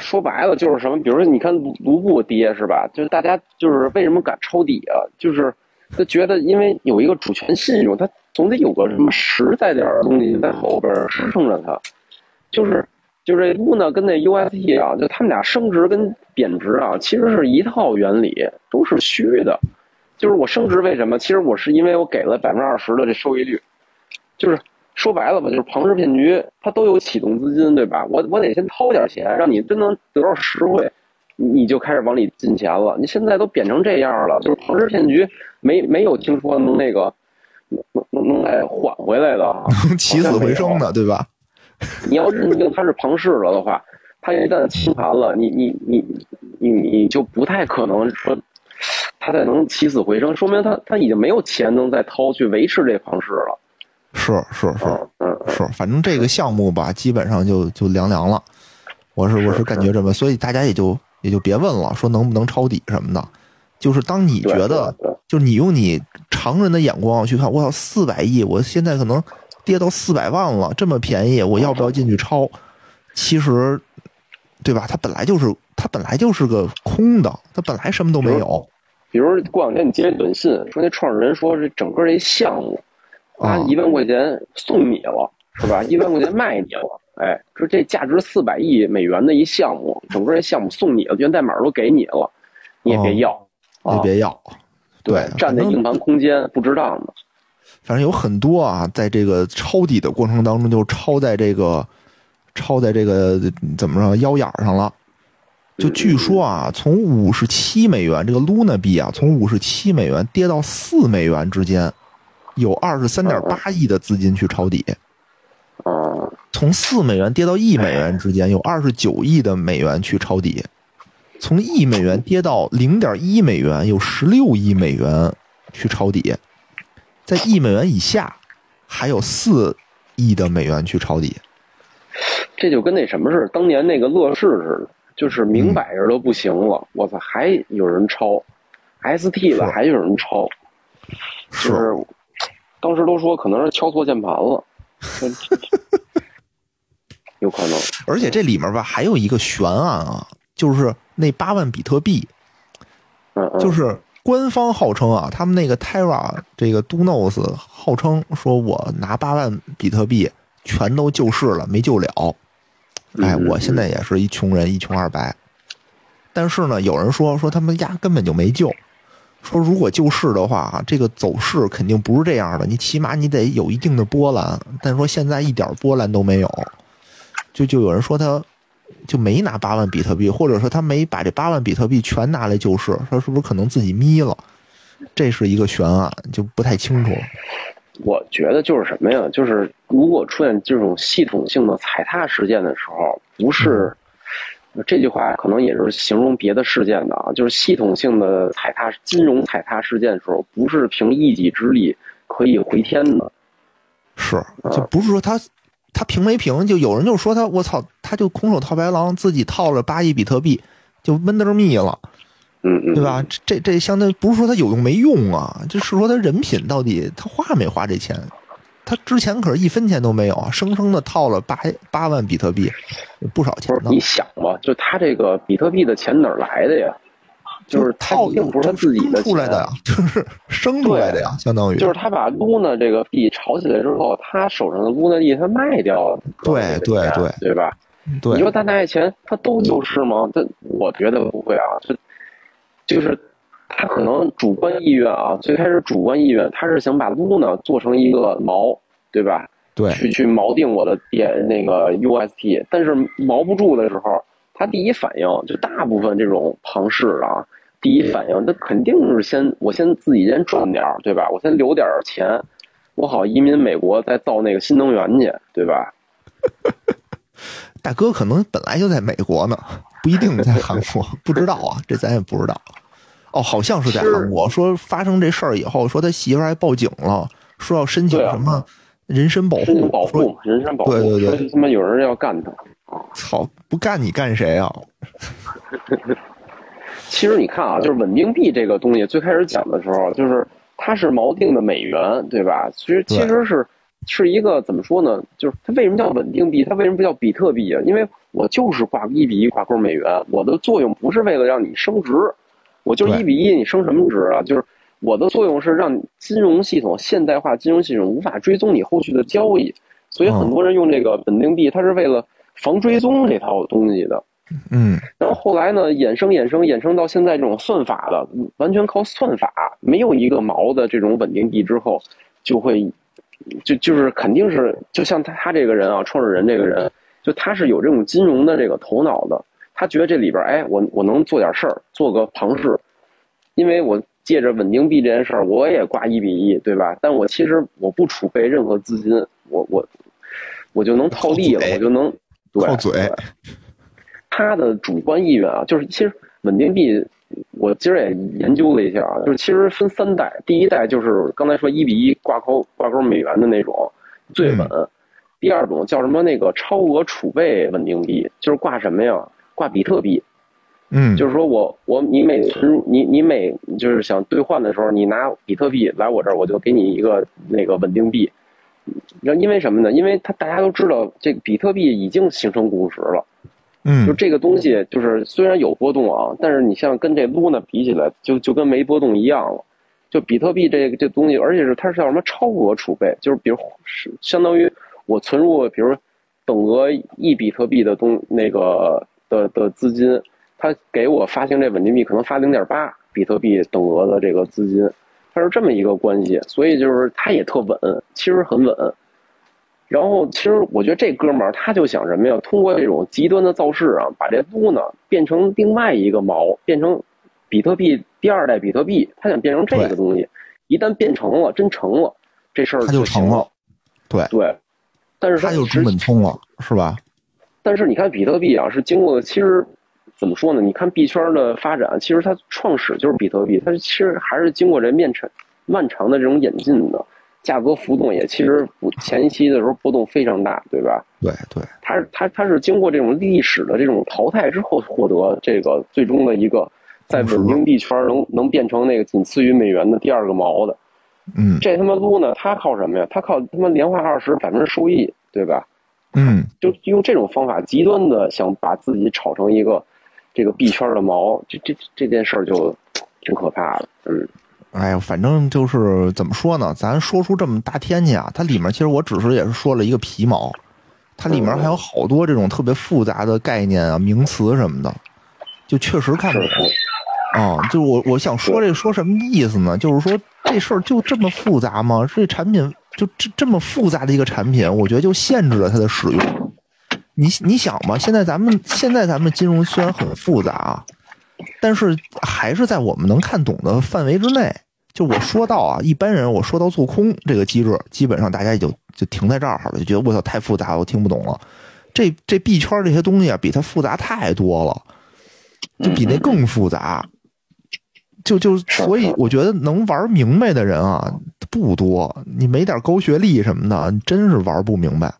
说白了就是什么，比如说你看卢卢布跌是吧？就是大家就是为什么敢抄底啊？就是他觉得因为有一个主权信用，他总得有个什么实在点东西在后边支撑着它。就是就是这 Luna 跟那 UST 啊，就他们俩升值跟贬值啊，其实是一套原理，都是虚的。就是我升值为什么？其实我是因为我给了百分之二十的这收益率，就是说白了吧，就是庞氏骗局，它都有启动资金，对吧？我我得先掏点钱，让你真能得到实惠，你你就开始往里进钱了。你现在都贬成这样了，就是庞氏骗局没没有听说能那个能能能再缓回来的能，起死回生的，对吧？你要认定它是庞氏了的话，它一旦清盘了，你你你你你就不太可能说它再能起死回生，说明他他已经没有钱能再掏去维持这房市了。是是是嗯是，反正这个项目吧，基本上就就凉凉了。我是我是感觉这么，所以大家也就也就别问了，说能不能抄底什么的。就是当你觉得就是你用你常人的眼光去看，我操，四百亿，我现在可能跌到四百万了，这么便宜，我要不要进去抄？其实，对吧？它本来就是它本来就是个空的，它本来什么都没有比如过两天你接一短信，说那创始人说这整个这项目，啊啊，一万块钱送你了，是吧？一万块钱卖你了，哎，说这价值四百亿美元的一项目，整个这项目送你了，源代码都给你了，你也别要，啊，也别要。对，占那硬盘空间不值当的。反正有很多啊，在这个抄底的过程当中，就抄在这个抄在这个怎么着腰眼儿上了。就据说啊，从五十七美元这个 Luna 币啊，从五十七美元跌到四美元之间，有二十三点八亿的资金去抄底；啊，从四美元跌到一美元之间，有二十九亿的美元去抄底；从一美元跌到零点一美元，有十六亿美元去抄底；在一美元以下，还有四亿的美元去抄底。这就跟那什么似的，当年那个乐视似的，就是明摆着都不行了，我操，还有人抄，ST 了还有人抄，就是当时都说可能是敲错键盘了，有可能。而且这里面吧还有一个悬案啊，就是那八万比特币，嗯嗯，就是官方号称啊，他们那个 Terra 这个 Dunos 号称说我拿八万比特币全都救市了，没救了。哎，嗯我现在也是一穷人，一穷二白。但是呢，有人说说他们家根本就没救，说如果救市的话，这个走势肯定不是这样的，你起码你得有一定的波澜。但说现在一点波澜都没有，就就有人说他就没拿八万比特币，或者说他没把这八万比特币全拿来救市，说是不是可能自己眯了？这是一个悬案，就不太清楚了。我觉得就是什么呀？就是如果出现这种系统性的踩踏事件的时候，不是、这句话可能也是形容别的事件的啊，就是系统性的踩踏、金融踩踏事件的时候，不是凭一己之力可以回天的。是，就不是说他他平没平，就有人就说他我操，他就空手套白狼，自己套了八亿比特币，就闷得儿密了，嗯嗯，对吧？这这相当于不是说他有用没用啊，就是说他人品到底他花没花这钱，他他之前可是一分钱都没有啊，生生的套了八八万比特币，不少钱呢。你想吧，就他这个比特币的钱哪儿来的呀？就是套并不是他自己的钱出来的呀，就是生出来的呀，相当于就是他把 Luna 这个币炒起来之后，他手上的 Luna 币他卖掉了，对对对对吧？对你说他拿这钱，他都丢失吗？他我觉得不会啊，这就是他可能主观意愿啊，最开始主观意愿他是想把 Luna 做成一个锚，对吧？对去去锚定我的点那个 UST，但是锚不住的时候，他第一反应就大部分这种庞氏啊，第一反应那肯定是先我先自己先赚点儿，对吧？我先留点儿钱，我好移民美国再造那个新能源去，对吧？大哥可能本来就在美国呢，不一定在韩国，不知道啊，这咱也不知道。哦，好像是在韩国。说发生这事儿以后，说他媳妇儿还报警了，说要申请什么人身保护，保护，人身保护，对对对说他妈有人要干他。操，不干你干谁啊？其实你看啊，就是稳定币这个东西，最开始讲的时候，就是它是锚定的美元，对吧？其实其实是是一个怎么说呢？就是它为什么叫稳定币？它为什么不叫比特币啊？因为我就是挂一比一挂钩美元，我的作用不是为了让你升值，我就是一比一，你升什么值啊？就是我的作用是让金融系统现代化金融系统无法追踪你后续的交易，所以很多人用这个稳定币，它是为了防追踪这套东西的。嗯，然后后来呢，衍生衍生衍生到现在这种算法的，完全靠算法，没有一个毛的这种稳定币之后，就会，就就是肯定是，就像他他这个人啊，创始人这个人，就他是有这种金融的这个头脑的，他觉得这里边，哎，我我能做点事儿，做个庞氏，因为我借着稳定币这件事儿，我也挂一比一，对吧？但我其实我不储备任何资金，我我我就能套利了我就能对靠嘴对他的主观意愿啊，就是其实稳定币，我今儿也研究了一下啊，就是其实分三代，第一代就是刚才说一比一挂钩挂钩美元的那种最稳，第二种叫什么那个超额储备稳定币，就是挂什么呀？挂比特币，嗯，就是说我我你每存你你每就是想兑换的时候，你拿比特币来我这儿，我就给你一个那个稳定币。然后因为什么呢？因为它大家都知道，这个比特币已经形成共识了。嗯就这个东西，就是虽然有波动啊，但是你像跟这 Luna 比起来，就就跟没波动一样了。就比特币这个这东西，而且是它是叫什么超额储备，就是比如是相当于我存入，比如等额一比特币的东那个的的资金，它给我发行这稳定币可能发零点八比特币等额的这个资金，它是这么一个关系，所以就是它也特稳，其实很稳。然后，其实我觉得这哥们儿他就想什么呀？通过这种极端的造势啊，把这 Luna 变成另外一个毛，变成比特币第二代比特币。他想变成这个东西，一旦变成了，真成了，这事儿他就成了，对，对，但是他就实中本聪了，是吧？但是你看比特币啊，是经过其实怎么说呢？你看币圈的发展，其实它创始就是比特币，它其实还是经过这面长漫长的这种演进的，价格浮动也其实不前期的时候波动非常大，对吧？对对，它是它它是经过这种历史的这种淘汰之后获得这个最终的一个在稳定币圈能能变成那个仅次于美元的第二个毛的。嗯这他妈 Luna 它靠什么呀？它靠他妈年化二十百分之收益，对吧？嗯，就用这种方法极端的想把自己炒成一个这个币圈的毛，这这这件事儿就挺可怕的。嗯，哎呀，反正就是怎么说呢？咱说出这么大天去啊，它里面其实我只是也是说了一个皮毛，它里面还有好多这种特别复杂的概念啊、名词什么的，就确实看不懂。啊、就是我我想说这说什么意思呢？就是说这事儿就这么复杂吗？这产品就这这么复杂的一个产品，我觉得就限制了它的使用。你你想吧，现在咱们现在咱们金融虽然很复杂啊，但是还是在我们能看懂的范围之内。就我说到啊，一般人我说到做空这个机制，基本上大家也就就停在这儿好了，就觉得我操太复杂了，我听不懂了。这这币圈这些东西啊，比它复杂太多了，就比那更复杂。就就所以我觉得能玩明白的人啊不多，你没点高学历什么的，你真是玩不明白。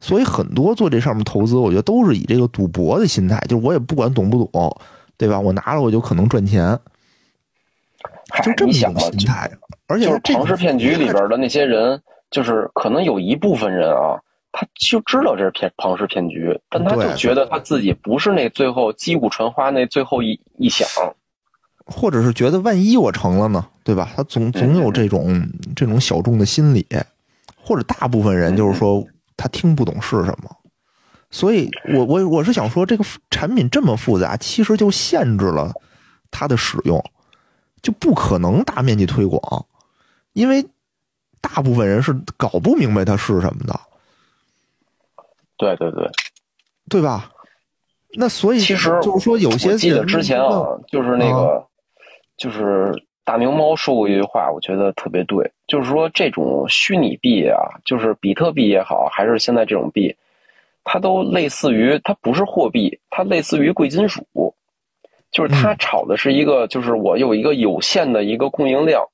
所以很多做这上面投资，我觉得都是以这个赌博的心态，就是我也不管懂不懂，对吧？我拿了我就可能赚钱，就这么一种心态。而且就是庞氏骗局里边的那些人，就是可能有一部分人啊，他就知道这是骗庞氏骗局，但他就觉得他自己不是那最后击鼓传花那最后一一响。或者是觉得万一我成了呢，对吧？他总总有这种这种小众的心理，或者大部分人就是说他听不懂是什么，所以我我我是想说，这个产品这么复杂，其实就限制了它的使用，就不可能大面积推广，因为大部分人是搞不明白它是什么的，对对对，对吧？那所以其实就是说，有些我记得之前啊，就是那个，就是大明猫说过一句话，我觉得特别对，就是说这种虚拟币啊，就是比特币也好，还是现在这种币，它都类似于，它不是货币，它类似于贵金属，就是它嗯炒的是一个，就是我有一个有限的一个供应量，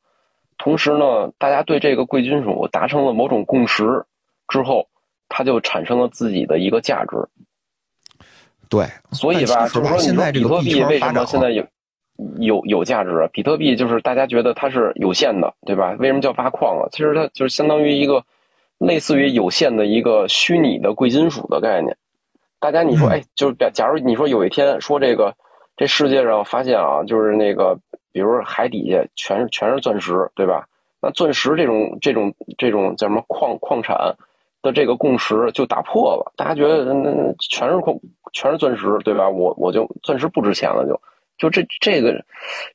同时呢，大家对这个贵金属达成了某种共识之后，它就产生了自己的一个价值。对，所以吧，就是说，你说现在比特币为什么现在有有有价值啊？比特币就是大家觉得它是有限的，对吧？为什么叫挖矿啊？其实它就是相当于一个类似于有限的一个虚拟的贵金属的概念。大家你说，嗯哎，就是假假如你说有一天说这个这世界上发现啊，就是那个，比如说海底下全是全是钻石，对吧？那钻石这种这种这种叫什么矿矿产的这个共识就打破了，大家觉得那那全是矿全是钻石，对吧？我我就钻石不值钱了就，就这这个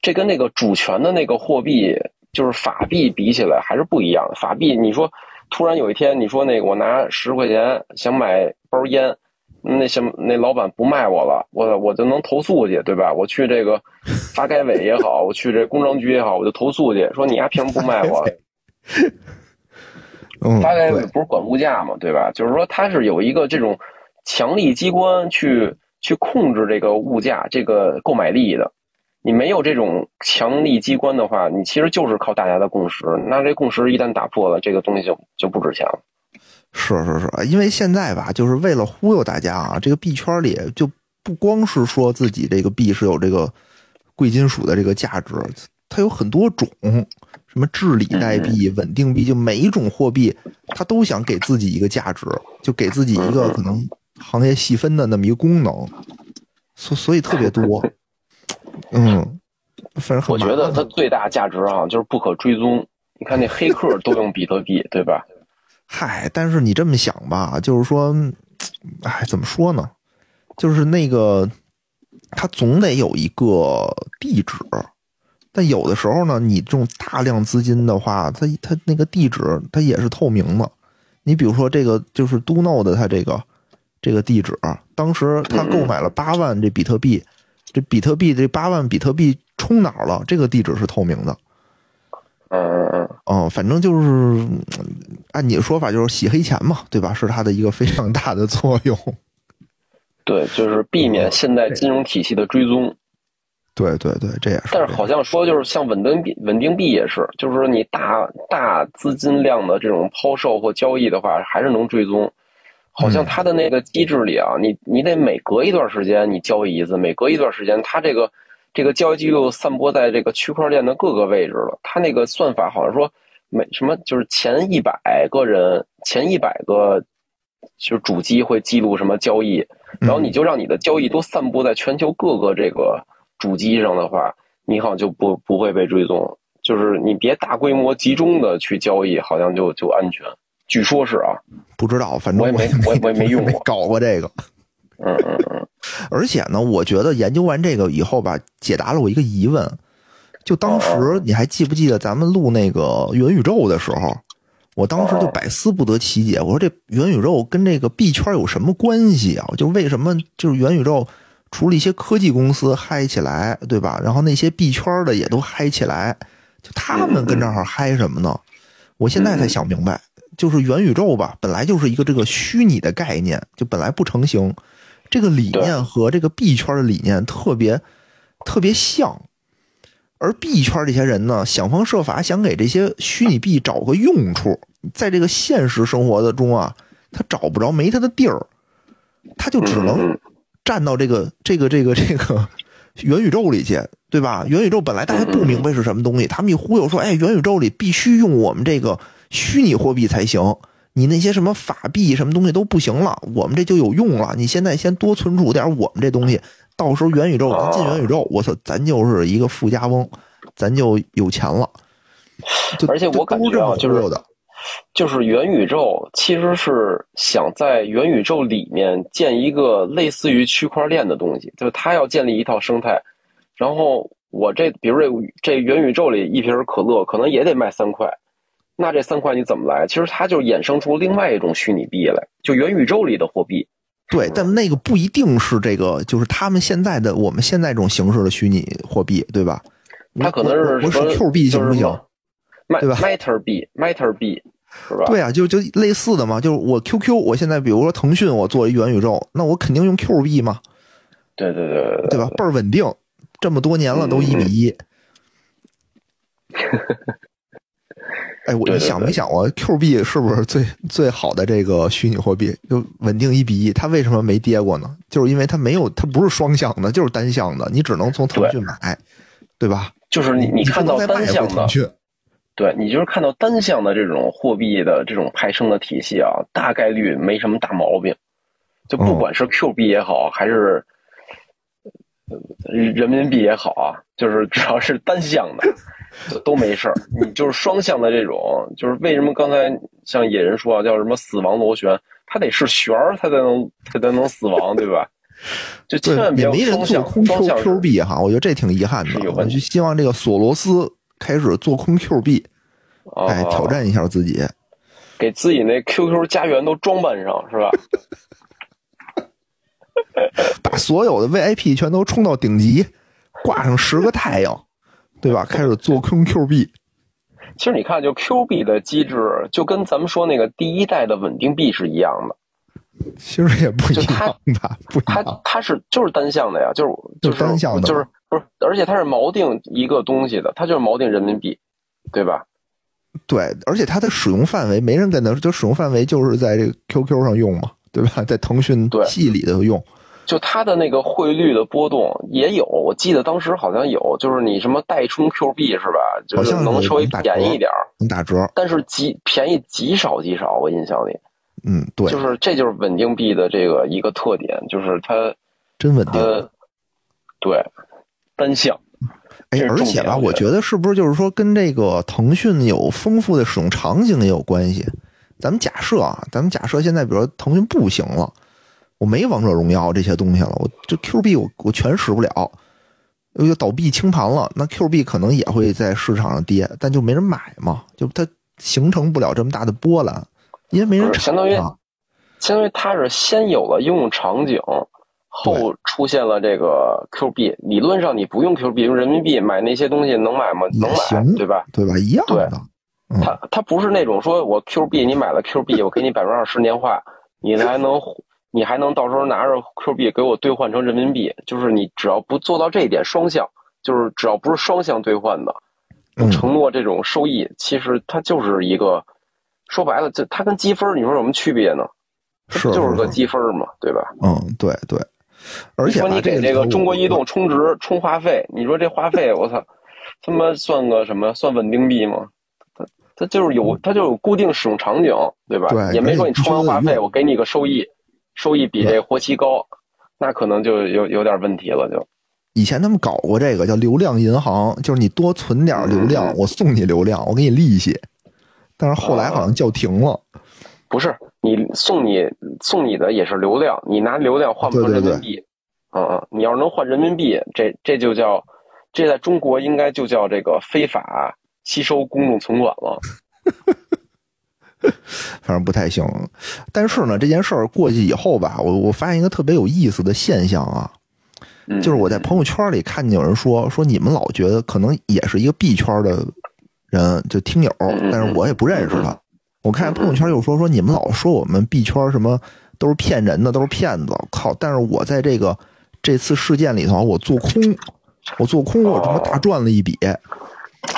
这跟那个主权的那个货币就是法币比起来还是不一样的。法币你说突然有一天你说那个我拿十块钱想买包烟。那什么，那老板不卖我了，我我就能投诉去，对吧？我去这个发改委也好，我去这工商局也好，我就投诉去，说你丫凭什么不卖我？嗯，发改委，不是管物价嘛，对吧？就是说它是有一个这种强力机关去去控制这个物价、这个购买力的。你没有这种强力机关的话，你其实就是靠大家的共识。那这共识一旦打破了，这个东西就就不值钱了。是是是，因为现在吧，就是为了忽悠大家啊，这个币圈里就不光是说自己这个币是有这个贵金属的这个价值，它有很多种，什么治理代币、稳定币，就每一种货币，它都想给自己一个价值，就给自己一个可能行业细分的那么一个功能，所所以特别多。嗯，反正我觉得它最大价值啊，就是不可追踪。你看那黑客都用比特币，对吧？嗨，但是你这么想吧，就是说，哎，怎么说呢？就是那个，它总得有一个地址，但有的时候呢，你这种大量资金的话，它它那个地址它也是透明的。你比如说这个就是 Do No 的它这个这个地址，当时他购买了八万这比特币，这比特币这八万比特币冲哪儿了？这个地址是透明的。嗯嗯嗯，哦，反正就是嗯按你的说法，就是洗黑钱嘛，对吧？是它的一个非常大的作用。对，就是避免现代金融体系的追踪。对对对，这也是。但是好像说，就是像稳定币、稳定币也是，就是说你大大资金量的这种抛售或交易的话，还是能追踪。好像它的那个机制里啊，你你得每隔一段时间你交易一次，每隔一段时间，它这个这个交易记录散播在这个区块链的各个位置了。它那个算法好像说每什么就是前一百个人，前一百个就是主机会记录什么交易，然后你就让你的交易都散布在全球各个这个主机上的话，你好像就不不会被追踪。就是你别大规模集中的去交易，好像就就安全。据说是啊，不知道，反正我也没我也我也没用过没搞过这个。嗯嗯嗯，而且呢，我觉得研究完这个以后吧，解答了我一个疑问。就当时你还记不记得咱们录那个元宇宙的时候，我当时就百思不得其解。我说这元宇宙跟这个币圈有什么关系啊？就为什么就是元宇宙除了一些科技公司嗨起来，对吧？然后那些币圈的也都嗨起来，就他们跟这儿嗨什么呢？我现在才想明白，就是元宇宙吧，本来就是一个这个虚拟的概念，就本来不成形。这个理念和这个币圈的理念特别特别像，而币圈这些人呢，想方设法想给这些虚拟币找个用处，在这个现实生活的中啊，他找不着没他的地儿，他就只能站到这个这个这个这个 元宇宙里去，对吧？元宇宙本来大家不明白是什么东西，他们一忽悠说，哎，元宇宙里必须用我们这个虚拟货币才行。你那些什么法币什么东西都不行了，我们这就有用了。你现在先多存储点我们这东西，到时候元宇宙咱进元宇宙，我操，咱就是一个富家翁，咱就有钱了。就而且我感觉啊，就是就是元宇宙其实是想在元宇宙里面建一个类似于区块链的东西，就是它要建立一套生态。然后我这比如这这元宇宙里一瓶可乐可能也得卖三块。那这三块你怎么来？其实它就衍生出另外一种虚拟币来，就元宇宙里的货币。对，但那个不一定是这个，就是他们现在的我们现在这种形式的虚拟货币，对吧？它可能是我是 Q 币行不行？对吧？Matter 币，Matter 币是吧？对啊，就就类似的嘛。就是我 QQ，我现在比如说腾讯，我做一元宇宙，那我肯定用 Q 币嘛。对对对对吧？倍儿稳定，这么多年了都一比一。哎，我你想没想过，Q 币是不是最最好的这个虚拟货币？就稳定一比一，它为什么没跌过呢？就是因为它没有，它不是双向的，就是单向的，你只能从腾讯买，对吧？就是你你看到单向的，对你就是看到单向的这种货币的这种派生的体系啊，大概率没什么大毛病。就不管是 Q 币也好，还是人民币也好啊，就是只要是单向的。都没事儿，你就是双向的这种，就是为什么刚才像野人说啊，叫什么死亡螺旋，它得是旋儿，它才能它才能死亡，对吧？就千万别没人做空 Q 币哈，我觉得这挺遗憾的。我就希望这个索罗斯开始做空 Q 币，哎，挑战一下自己，给自己那 QQ 家园都装扮上，是吧？把所有的 VIP 全都冲到顶级，挂上十个太阳。对吧？开始做空 Q 币。其实你看，就 Q 币的机制，就跟咱们说那个第一代的稳定币是一样的。其实也不一样吧？不一样。它它是就是单向的呀，就是就是单向的，就是不是？而且它是锚定一个东西的，它就是锚定人民币，对吧？对，而且它的使用范围没人跟它，就使用范围就是在这个 QQ 上用嘛，对吧？在腾讯系里头用。就它的那个汇率的波动也有，我记得当时好像有，就是你什么代充 Q 币是吧？就是能稍微便宜一点儿，能打折，但是极便宜极少极少，我印象里。嗯，对，就是这就是稳定币的这个一个特点，就是它真稳定。对，单向。哎，而且吧，我觉得是不是就是说跟这个腾讯有丰富的使用场景也有关系？咱们假设啊，咱们假设现在比如说腾讯不行了。我没王者荣耀这些东西了，我这 Q 币我我全使不了，又倒闭清盘了，那 Q 币可能也会在市场上跌，但就没人买嘛，就它形成不了这么大的波澜，因为没人相当于相当于它是先有了应用场景，后出现了这个 Q 币。理论上你不用 Q 币，用人民币买那些东西能买吗？能买，对吧？对吧？一样的。它它不是那种说我 Q 币你买了 Q 币，我给你百分之二十年化，你还能。你还能到时候拿着 Q 币给我兑换成人民币，就是你只要不做到这一点双向，就是只要不是双向兑换的，承诺这种收益，其实它就是一个说白了，这它跟积分你说有什么区别呢？是就是个积分嘛，对吧？嗯，对对。而且说你给这个中国移动充值充话费，你说这话费我操，他妈算个什么？算稳定币吗？它它就是有它就有固定使用场景，对吧？对，也没说你充完话费我给你个收益。收益比这活期高，那可能就有有点问题了。就以前他们搞过这个叫流量银行，就是你多存点流量，我送你流量，我给你利息。但是后来好像叫停了。不是你送你送你的也是流量，你拿流量换不成人民币。嗯嗯，你要是能换人民币，这这就叫这在中国应该就叫这个非法吸收公众存款了。反正不太行，但是呢，这件事儿过去以后吧，我我发现一个特别有意思的现象啊，就是我在朋友圈里看见有人说说你们老觉得可能也是一个币圈的人，就听友，但是我也不认识他。我看朋友圈又说说你们老说我们币圈什么都是骗人的，都是骗子。靠！但是我在这个这次事件里头，我做空，我做空，我他妈大赚了一笔。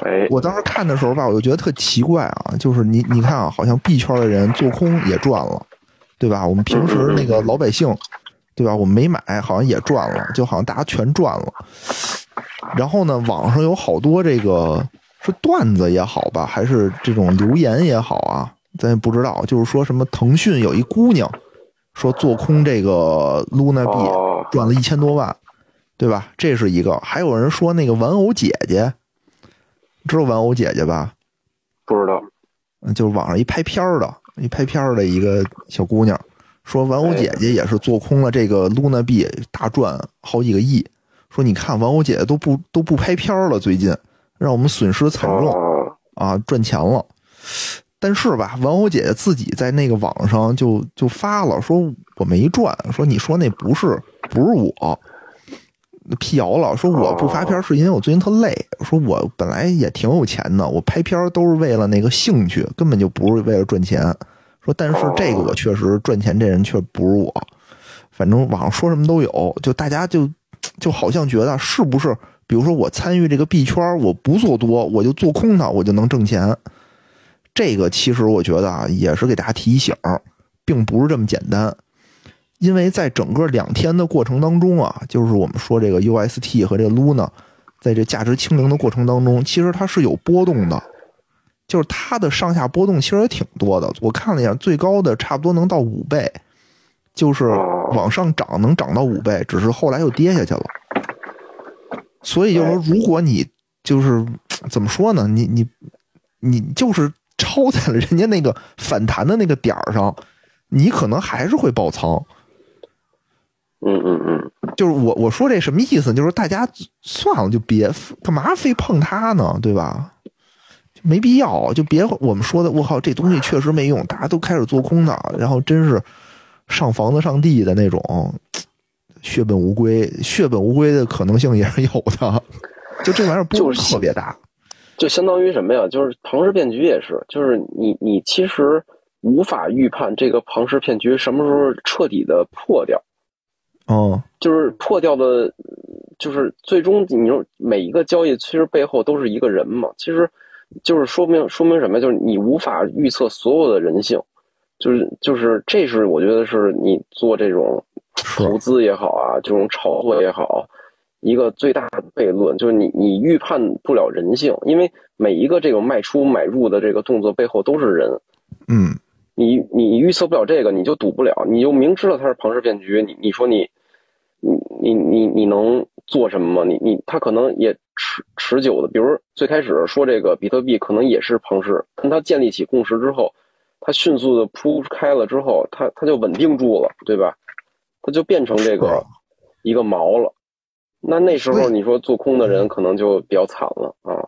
哎，我当时看的时候吧，我就觉得特奇怪啊，就是你你看啊，好像币圈的人做空也赚了，对吧？我们平时那个老百姓，对吧？我们没买，好像也赚了，就好像大家全赚了。然后呢，网上有好多这个是段子也好吧，还是这种留言也好啊，咱也不知道。就是说什么腾讯有一姑娘说做空这个 Luna 币哦，赚了一千多万，对吧？这是一个。还有人说那个玩偶姐姐，知道玩偶姐姐吧？不知道，嗯就是网上一拍片儿的，一拍片儿的一个小姑娘，说玩偶姐姐也是做空了这个 Luna 币，大赚好几个亿。说你看玩偶姐姐都不都不拍片儿了，最近让我们损失惨重哦，啊，赚钱了。但是吧，玩偶姐姐自己在那个网上就就发了，说我没赚，说你说那不是不是我，辟谣了，说我不发片是因为我最近特累，说我本来也挺有钱的，我拍片都是为了那个兴趣，根本就不是为了赚钱。说但是这个我确实赚钱，这人却不是我。反正网上说什么都有，就大家就就好像觉得是不是？比如说我参与这个币圈，我不做多，我就做空它，我就能挣钱。这个其实我觉得啊，也是给大家提醒，并不是这么简单。因为在整个两天的过程当中啊，就是我们说这个 UST 和这个 Luna，在这价值清零的过程当中，其实它是有波动的，就是它的上下波动其实也挺多的。我看了一下，最高的差不多能到五倍，就是往上涨能涨到五倍，只是后来又跌下去了。所以就是说，如果你就是怎么说呢？你你你就是抄在了人家那个反弹的那个点儿上，你可能还是会爆仓。嗯嗯嗯，就是我我说这什么意思？就是大家算了，就别干嘛非碰它呢，对吧？没必要，就别我们说的，我靠，这东西确实没用，大家都开始做空的，然后真是上房子上地的那种，血本无归，血本无归的可能性也是有的。就这玩意儿波动特别大，就相当于什么呀？就是庞氏骗局也是，就是你你其实无法预判这个庞氏骗局什么时候彻底的破掉。哦，就是破掉的，就是最终你说每一个交易其实背后都是一个人嘛，其实就是说明说明什么？就是你无法预测所有的人性，就是就是这是我觉得是你做这种投资也好啊，这种炒作也好，一个最大的悖论。就是你你预判不了人性，因为每一个这种卖出买入的这个动作背后都是人，嗯，你你预测不了这个，你就赌不了，你就明知道它是庞氏骗局，你你说你。你你你你能做什么吗？你你他可能也持持久的，比如最开始说这个比特币可能也是庞氏，跟他建立起共识之后，它迅速的铺开了之后，它它就稳定住了，对吧？它就变成这个一个锚了。那那时候你说做空的人可能就比较惨了啊。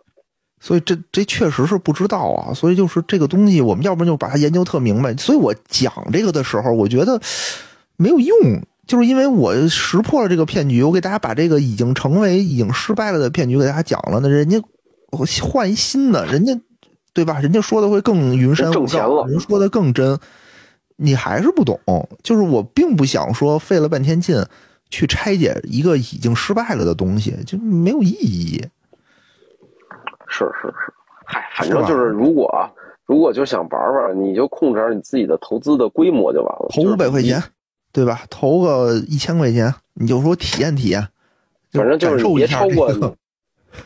所以这这确实是不知道啊。所以就是这个东西，我们要不然就把它研究特明白。所以我讲这个的时候，我觉得没有用。就是因为我识破了这个骗局，我给大家把这个已经成为已经失败了的骗局给大家讲了，那人家换一新的，人家对吧？人家说的会更云山雾罩，人说的更真，你还是不懂。就是我并不想说费了半天劲去拆解一个已经失败了的东西，就没有意义。是是是，嗨，反正就是如果如果就想玩玩，你就控制着你自己的投资的规模就完了，投五百块钱。对吧？投个一千块钱，你就说体验体验，反正就是你别超过，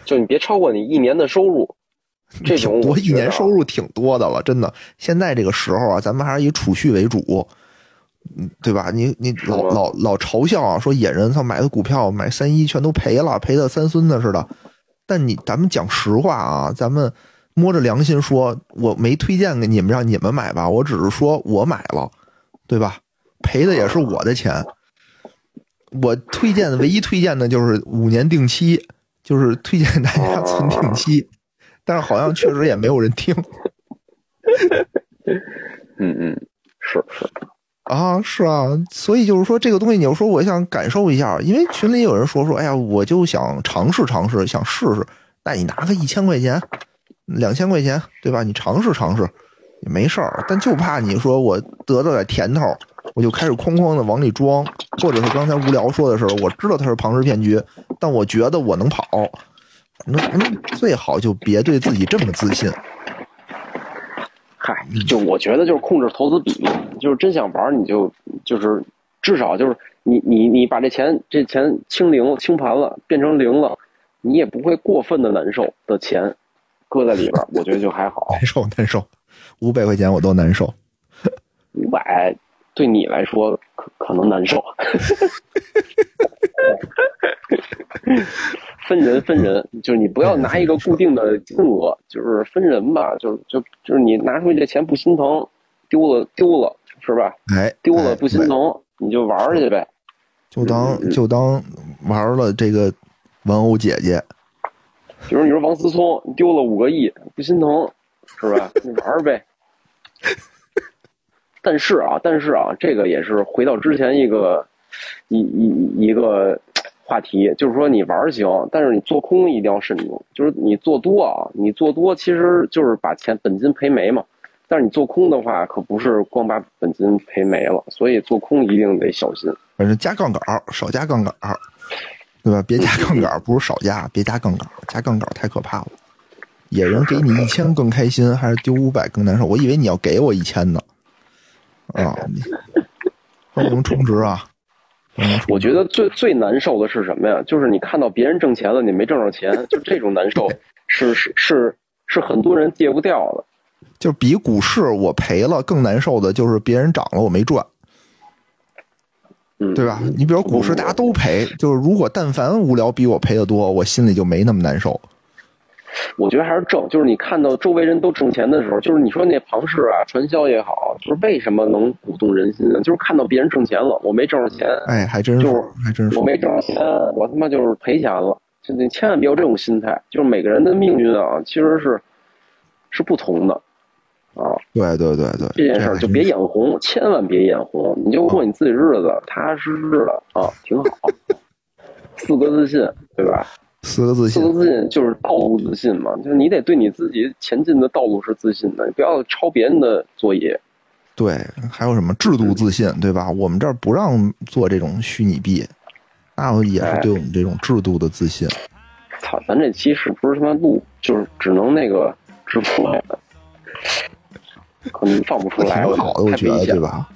就你别超过你一年的收入。这种多一年收入挺多的了，真的。现在这个时候啊，咱们还是以储蓄为主，嗯，对吧？你你老老老嘲笑啊，说野人他买的股票买三一全都赔了，赔的三孙子似的。但你咱们讲实话啊，咱们摸着良心说，我没推荐给你们让你们买吧，我只是说我买了，对吧？赔的也是我的钱，我推荐的唯一推荐的就是五年定期，就是推荐大家存定期，但是好像确实也没有人听。嗯嗯，是是啊，是啊，所以就是说这个东西，你要说我想感受一下，因为群里有人说说，哎呀，我就想尝试尝试，想试试，那你拿个一千块钱、两千块钱，对吧？你尝试尝试也没事儿，但就怕你说我得到点甜头。我就开始哐哐的往里装，或者是刚才无聊说的时候，我知道它是庞氏骗局，但我觉得我能跑。反正最好就别对自己这么自信。嗨，就我觉得就是控制投资比例，就是真想玩你就就是至少就是你你你把这钱这钱清零清盘了，变成零了，你也不会过分的难受的钱。搁在里边，我觉得就还好。难受难受，五百块钱我都难受。五百对你来说可可能难受，分人分人，就是你不要拿一个固定的金额，就是分人吧，就是就就是你拿出去这钱不心疼，丢了丢了是吧？哎，丢了哎不心疼，你就玩去呗。就当就当玩了这个玩偶姐姐，比如你说王思聪你丢了五个亿，不心疼是吧？你玩呗。但是啊，但是啊，这个也是回到之前一个一一一个话题，就是说你玩行，但是你做空一定要慎重。就是你做多啊，你做多其实就是把钱本金赔没嘛。但是你做空的话，可不是光把本金赔没了，所以做空一定得小心。反正加杠杆儿少加杠杆儿，对吧？别加杠杆儿，不如少加，别加杠杆儿，加杠杆儿太可怕了。野人给你一千更开心，还是丢五百更难受？我以为你要给我一千呢。啊，你欢迎充值啊！我觉得最最难受的是什么呀？就是你看到别人挣钱了，你没挣着钱，就这种难受是是是是很多人戒不掉的。就比股市我赔了更难受的，就是别人涨了我没赚，嗯，对吧？你比如股市大家都赔，就是如果但凡无聊比我赔的多，我心里就没那么难受。我觉得还是挣，就是你看到周围人都挣钱的时候，就是你说那庞氏啊，传销也好，就是为什么能鼓动人心呢？就是看到别人挣钱了，我没挣着钱，哎，还真是就是，还真是我。没挣着钱，我他妈就是赔钱了。就你千万别有这种心态，就是每个人的命运啊，其实是是不同的啊。对对对对，这件事儿就别眼红，千万别眼红，你就过你自己日子，踏踏实实的啊，挺好。四个自信，对吧？四个自信。四个自信就是道路自信嘛，就是你得对你自己前进的道路是自信的，你不要抄别人的作业。对，还有什么制度自信，对吧？我们这儿不让做这种虚拟币，那也是对我们这种制度的自信。操，咱这期是不是他妈录，就是只能那个直播呀？可能放不出来，挺好的，我觉得。对吧？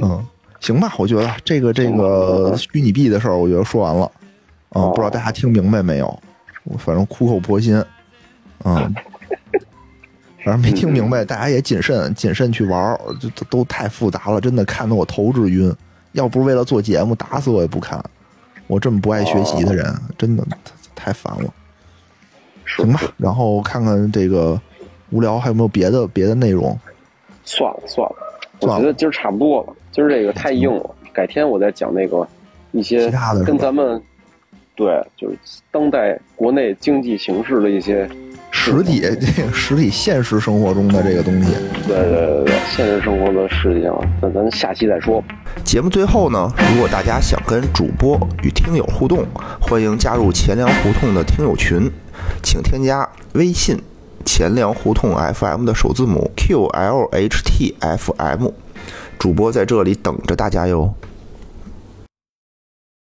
嗯，行吧，我觉得这个这个虚拟币的事儿，我觉得说完了。嗯，哦不知道大家听明白没有？我反正苦口婆心。嗯，反正没听明白，大家也谨慎谨慎去玩儿，这这都太复杂了，真的看得我头直晕。要不是为了做节目，打死我也不看。我这么不爱学习的人，真的太烦了。行吧，然后看看这个无聊还有没有别的别的内容。算了算了，我觉得今儿差不多了，今儿这个太硬了，改天我再讲那个一些其他的是吧跟咱们对，就是当代国内经济形势的一些实体这个实体现实生活中的这个东西。对对对对现实生活的事情，那咱下期再说。节目最后呢，如果大家想跟主播与听友互动，欢迎加入钱粮胡同的听友群，请添加微信“钱粮胡同 FM” 的首字母 QLHTFM，主播在这里等着大家哟。